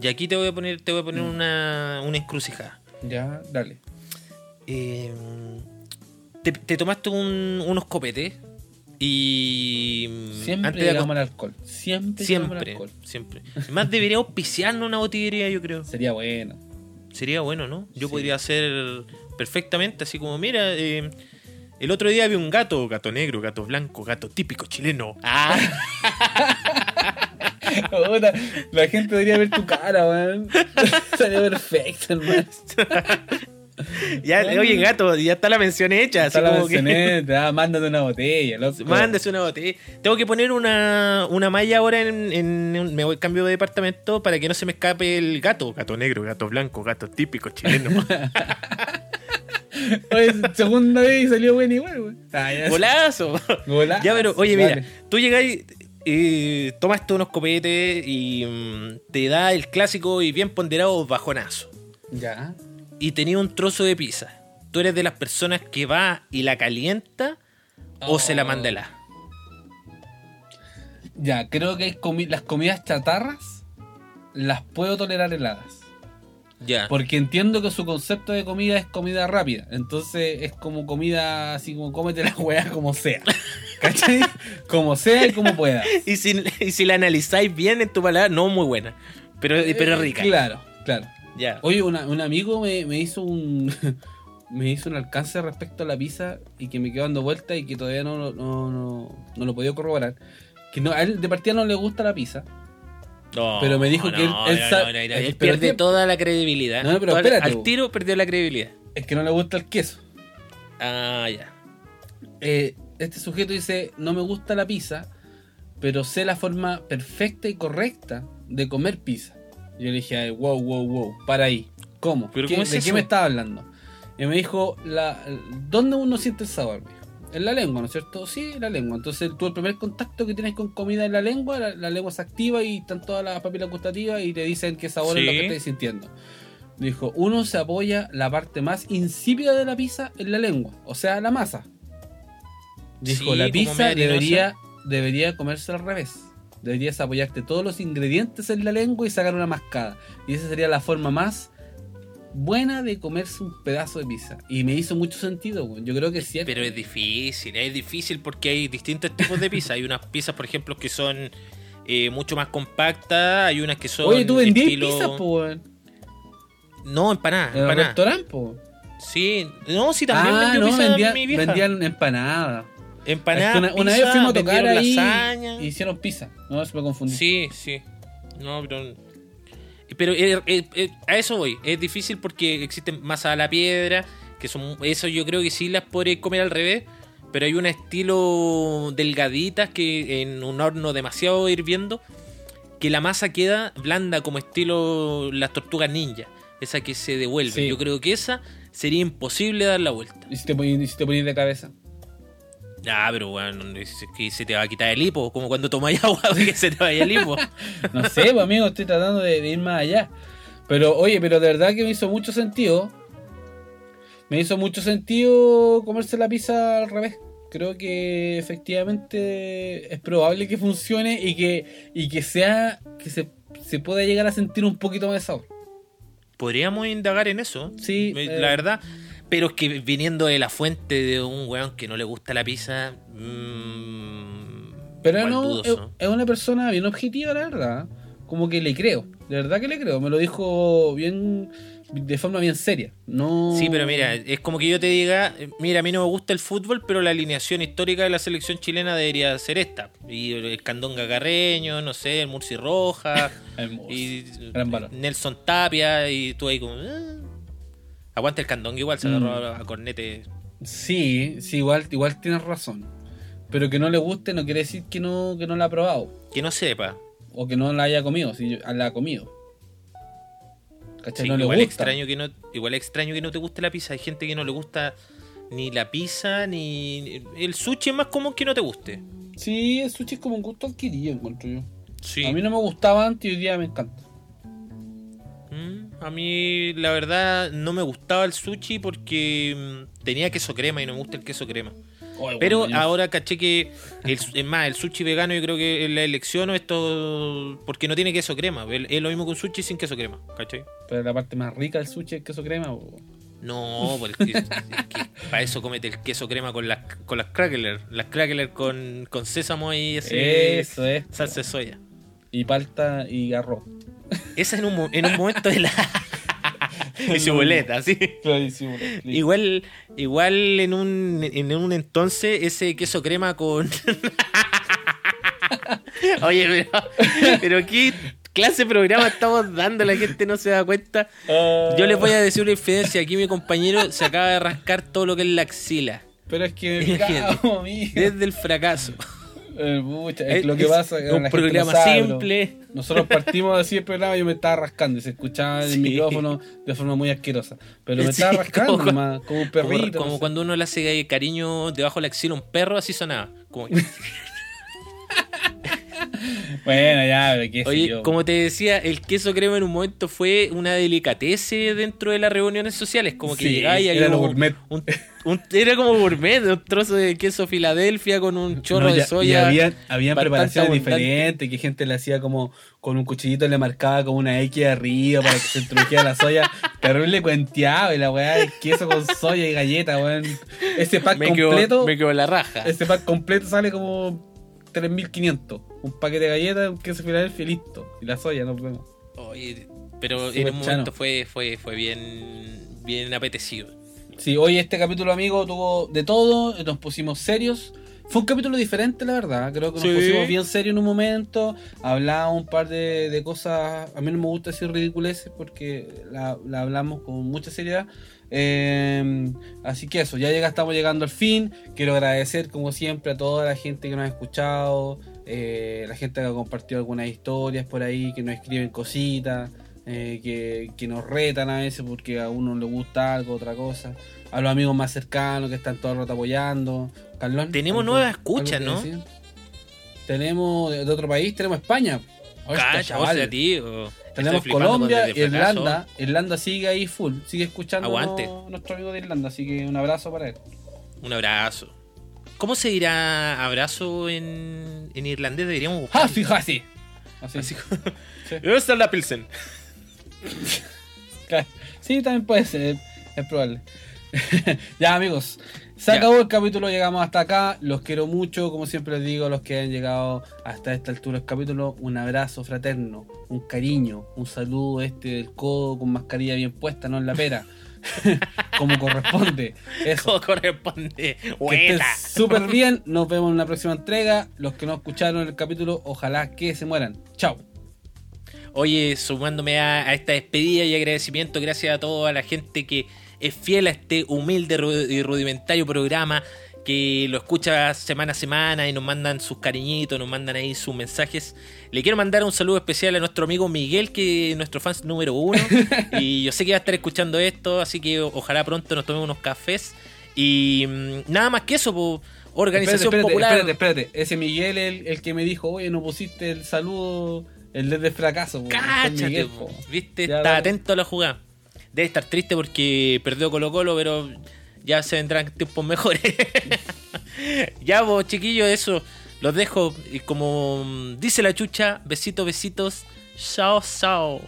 Y aquí te voy a poner, te voy a poner Mm. una, una encrucijada. Ya, dale. Eh, te, te tomaste un- unos copetes y Siempre antes de al alcohol. Siempre, siempre, alcohol. siempre. Más debería auspiciarnos una botillería, yo creo. Sería bueno. Sería bueno, ¿no? Yo Sí. podría hacer perfectamente así como, mira, eh, el otro día vi un gato, gato negro, gato blanco, gato típico chileno. Ah, la gente debería ver tu cara, weón. Sería perfecto, hermano. ya, oye, gato, ya está la mención hecha. Así Está la como que, mencioné, ah, mándate una botella, loco. mándese una botella. Tengo que poner una, una malla ahora en, me voy cambio de departamento para que no se me escape el gato, gato negro, gato blanco, gato típico chileno. Oye, segunda vez y salió bueno igual, weón. Ah. Golazo. Golazo, Ya, pero oye, mira, tú llegáis, eh, tomaste unos copetes y mm, te da el clásico y bien ponderado bajonazo. Ya. Y tenía un trozo de pizza. ¿Tú eres de las personas que va y la calienta o se la manda helada? Ya, creo que hay comi- las comidas chatarras las puedo tolerar heladas. Ya. Porque entiendo que su concepto de comida es comida rápida. Entonces es como comida así como cómete la weá como sea. ¿Cachai? Como sea y como pueda. Y si, y si la analizáis bien en tu palabra, no muy buena. Pero, pero Eh, rica. Claro, claro. Oye, una- un amigo me, me hizo un me hizo un alcance respecto a la pizza y que me quedó dando vuelta y que todavía no, no, no, no lo podido corroborar. Que no, a él de partida no le gusta la pizza. No, pero me dijo que él- él no, sa- no, no, no, eh, él pierde toda la credibilidad. No, pero espérate, al tiro perdió la credibilidad. Es que no le gusta el queso. Ah, ya. Eh, este sujeto dice, no me gusta la pizza, pero sé la forma perfecta y correcta de comer pizza. Yo le dije, wow, wow, wow, para ahí. ¿Cómo? ¿Pero ¿Qué- cómo es ¿De eso? qué me estaba hablando? Y me dijo, la, ¿dónde uno siente el sabor? Me dijo. En la lengua, ¿no es cierto? Sí, en la lengua. Entonces tú el primer contacto que tienes con comida en la lengua, la, la lengua se activa y están todas las papilas gustativas y te dicen qué sabor es lo que estás sintiendo. Dijo, uno se apoya la parte más insípida de la pizza en la lengua, o sea, la masa. Dijo, Sí, la pizza debería, debería comerse al revés. Deberías apoyarte todos los ingredientes en la lengua y sacar una mascada. Y esa sería la forma más buena de comerse un pedazo de pizza. Y me hizo mucho sentido. Yo creo que es cierto. Pero es difícil, es difícil porque hay distintos tipos de pizza. Hay unas pizzas, por ejemplo, que son eh, mucho más compactas, hay unas que son. Oye, tú vendías estilo- pizzas, weón. No, empanadas, En el empanadas. restaurante, po. Sí, no, sí, también Ah, no, vendían, mi vieja. vendían empanadas. Empanadas, Es que una, vez fuimos a tocar ahí lasaña. y hicieron pizza. No, se me confundí. Sí, sí. No, pero. Pero eh, eh, eh, a eso voy. Es difícil porque existen masas a la piedra. Que son. Eso yo creo que sí las podré comer al revés. Pero hay un estilo delgaditas que en un horno demasiado hirviendo. Que la masa queda blanda como estilo las tortugas ninja. Esa que se devuelve. Sí. Yo creo que esa sería imposible dar la vuelta. ¿Y si te ponías, y si te ponías de cabeza? Ah, pero bueno, es que se te va a quitar el hipo. Como cuando tomas agua, que se te vaya el hipo. No sé, pues, amigo, estoy tratando de, de ir más allá. Pero, oye, pero de verdad que me hizo mucho sentido. Me hizo mucho sentido comerse la pizza al revés. Creo que efectivamente es probable que funcione y que, y que sea que se, se pueda llegar a sentir un poquito más de sabor. Podríamos indagar en eso. Sí, eh. La verdad. Pero es que viniendo de la fuente de un weón que no le gusta la pizza. mm, Pero no, es, dudoso. es una persona bien objetiva, la verdad. Como que le creo. De verdad que le creo. Me lo dijo bien, de forma bien seria. No. Sí, pero mira, es como que yo te diga, mira, a mí no me gusta el fútbol, pero la alineación histórica de la selección chilena debería ser esta. Y el Candonga Carreño, no sé, el Murci Roja, Hermoso. y Gran valor. Nelson Tapia, y tú ahí como... "Ah". Aguanta el Candonga igual, se Mm. agarró a, a cornete. Sí, sí, igual, igual tienes razón. Pero que no le guste no quiere decir que no, que no la ha probado. Que no sepa. O que no la haya comido, si la ha comido. ¿Cachai? Sí, no igual, extraño que no, igual extraño que no te guste la pizza. Hay gente que no le gusta ni la pizza, ni... El sushi es más común que no te guste. Sí, el sushi es como un gusto adquirido, encuentro yo. Sí. A mí no me gustaba antes y hoy día me encanta. Mm, A mí, la verdad, no me gustaba el sushi porque mm, tenía queso crema y no me gusta el queso crema. Oye, Pero bueno, ahora caché que, el, es más, el sushi vegano yo creo que la elección esto porque no tiene queso crema. Es lo mismo que un sushi sin queso crema, ¿cachai? Pero la parte más rica del sushi es el queso crema. po. No, porque es que para eso comete el queso crema con las con las crackler, las crackler con, con sésamo y Eso es. salsa de soya. Y palta y arroz. Esa en un, en un momento de la y su boleta, sí. Clarísimo. Igual, igual en un, en un entonces ese queso crema con. Oye, pero, pero qué clase de programa estamos dando, la gente no se da cuenta. Yo les voy a decir una infidencia, aquí mi compañero se acaba de rascar todo lo que es la axila. Pero es que me cago. Desde el fracaso. Eh, es, Es- lo que es pasa. un la gente no programa sabe, simple. Nosotros partimos así el programa y yo me estaba rascando y se escuchaba en el Sí. micrófono de forma muy asquerosa. Pero me Sí, estaba rascando como- como un perrito. como no sé. cuando uno le hace cariño debajo de la axila a un perro, así sonaba. Como- Bueno, ya, pero qué sé Oye, yo. como te decía, el queso crema en un momento fue una delicatese dentro de las reuniones sociales. Como que Sí, llegaba y era había lo como gourmet. un- un- era como gourmet, un trozo de queso Filadelfia con un chorro No, de ya- soya. Y habían, preparaciones abundante. diferentes, que gente le hacía como con un cuchillito le marcaba como una X arriba para que se introdujera la soya. Terrible cuenteado y la weá de queso con soya y galleta, weón. Ese pack me quedó, completo, me quedó la raja. ese pack completo sale como 3500. Un paquete de galletas, un queso Filadelfia y listo. Y la soya, nos vemos. Oye, pero en un chano. momento fue, fue, fue bien, bien apetecido. Sí, hoy este capítulo, amigo, tuvo de todo, nos pusimos serios. Fue un capítulo diferente, la verdad. Creo que nos Sí. pusimos bien serios en un momento. Hablamos un par de, de cosas. A mí no me gusta decir ridiculeces porque la, la hablamos con mucha seriedad. Eh, así que eso, ya llega, estamos llegando al fin. Quiero agradecer, como siempre, a toda la gente que nos ha escuchado. eh, la gente que ha compartido algunas historias por ahí, que nos escriben cositas. eh, que, que nos retan a veces porque a uno le gusta algo, otra cosa. A los amigos más cercanos que están todo el rato apoyando. Carlón, Tenemos ¿algo- nuevas escuchas, ¿no? decir? Tenemos de, de otro país, tenemos España. Oye, Cacha, o sea, tío. Tenemos Colombia. Irlanda. Irlanda sigue ahí full, sigue escuchando Aguante. nuestro amigo de Irlanda, así que un abrazo para él. Un abrazo. ¿Cómo se dirá abrazo en, en irlandés? Deberíamos buscar. ¡Hasi, hasi! Así. Así como- Sí. ¿Dónde está la Pilsen? Sí, también puede ser, es probable. ya, amigos, se acabó el capítulo, llegamos hasta acá. Los quiero mucho, como siempre les digo, a los que han llegado hasta esta altura del capítulo, un abrazo fraterno, un cariño, un saludo este del codo con mascarilla bien puesta, no en la pera. como corresponde. Eso. Como corresponde. Súper bien. Nos vemos en la próxima entrega. Los que no escucharon el capítulo, ojalá que se mueran. Chao. Oye, sumándome a, a esta despedida y agradecimiento, gracias a toda la gente que es fiel a este humilde y rudimentario programa, que lo escucha semana a semana y nos mandan sus cariñitos, nos mandan ahí sus mensajes. Le quiero mandar un saludo especial a nuestro amigo Miguel, que es nuestro fan número uno. y yo sé que va a estar escuchando esto, así que ojalá pronto nos tomemos unos cafés. Y mm, nada más que eso, po, organización espérate, espérate, popular. espérate, espérate. Ese Miguel el, el que me dijo, oye, no pusiste el saludo, el desde fracaso. po. Cáchate, Miguel, po. po. viste, Ya, está dale. atento a la jugada. Debe estar triste porque perdió Colo Colo, pero ya se vendrán tiempos mejores. ya, vos, chiquillos, eso. Los dejo. Y como dice la chucha, besitos, besitos. Chao, chao.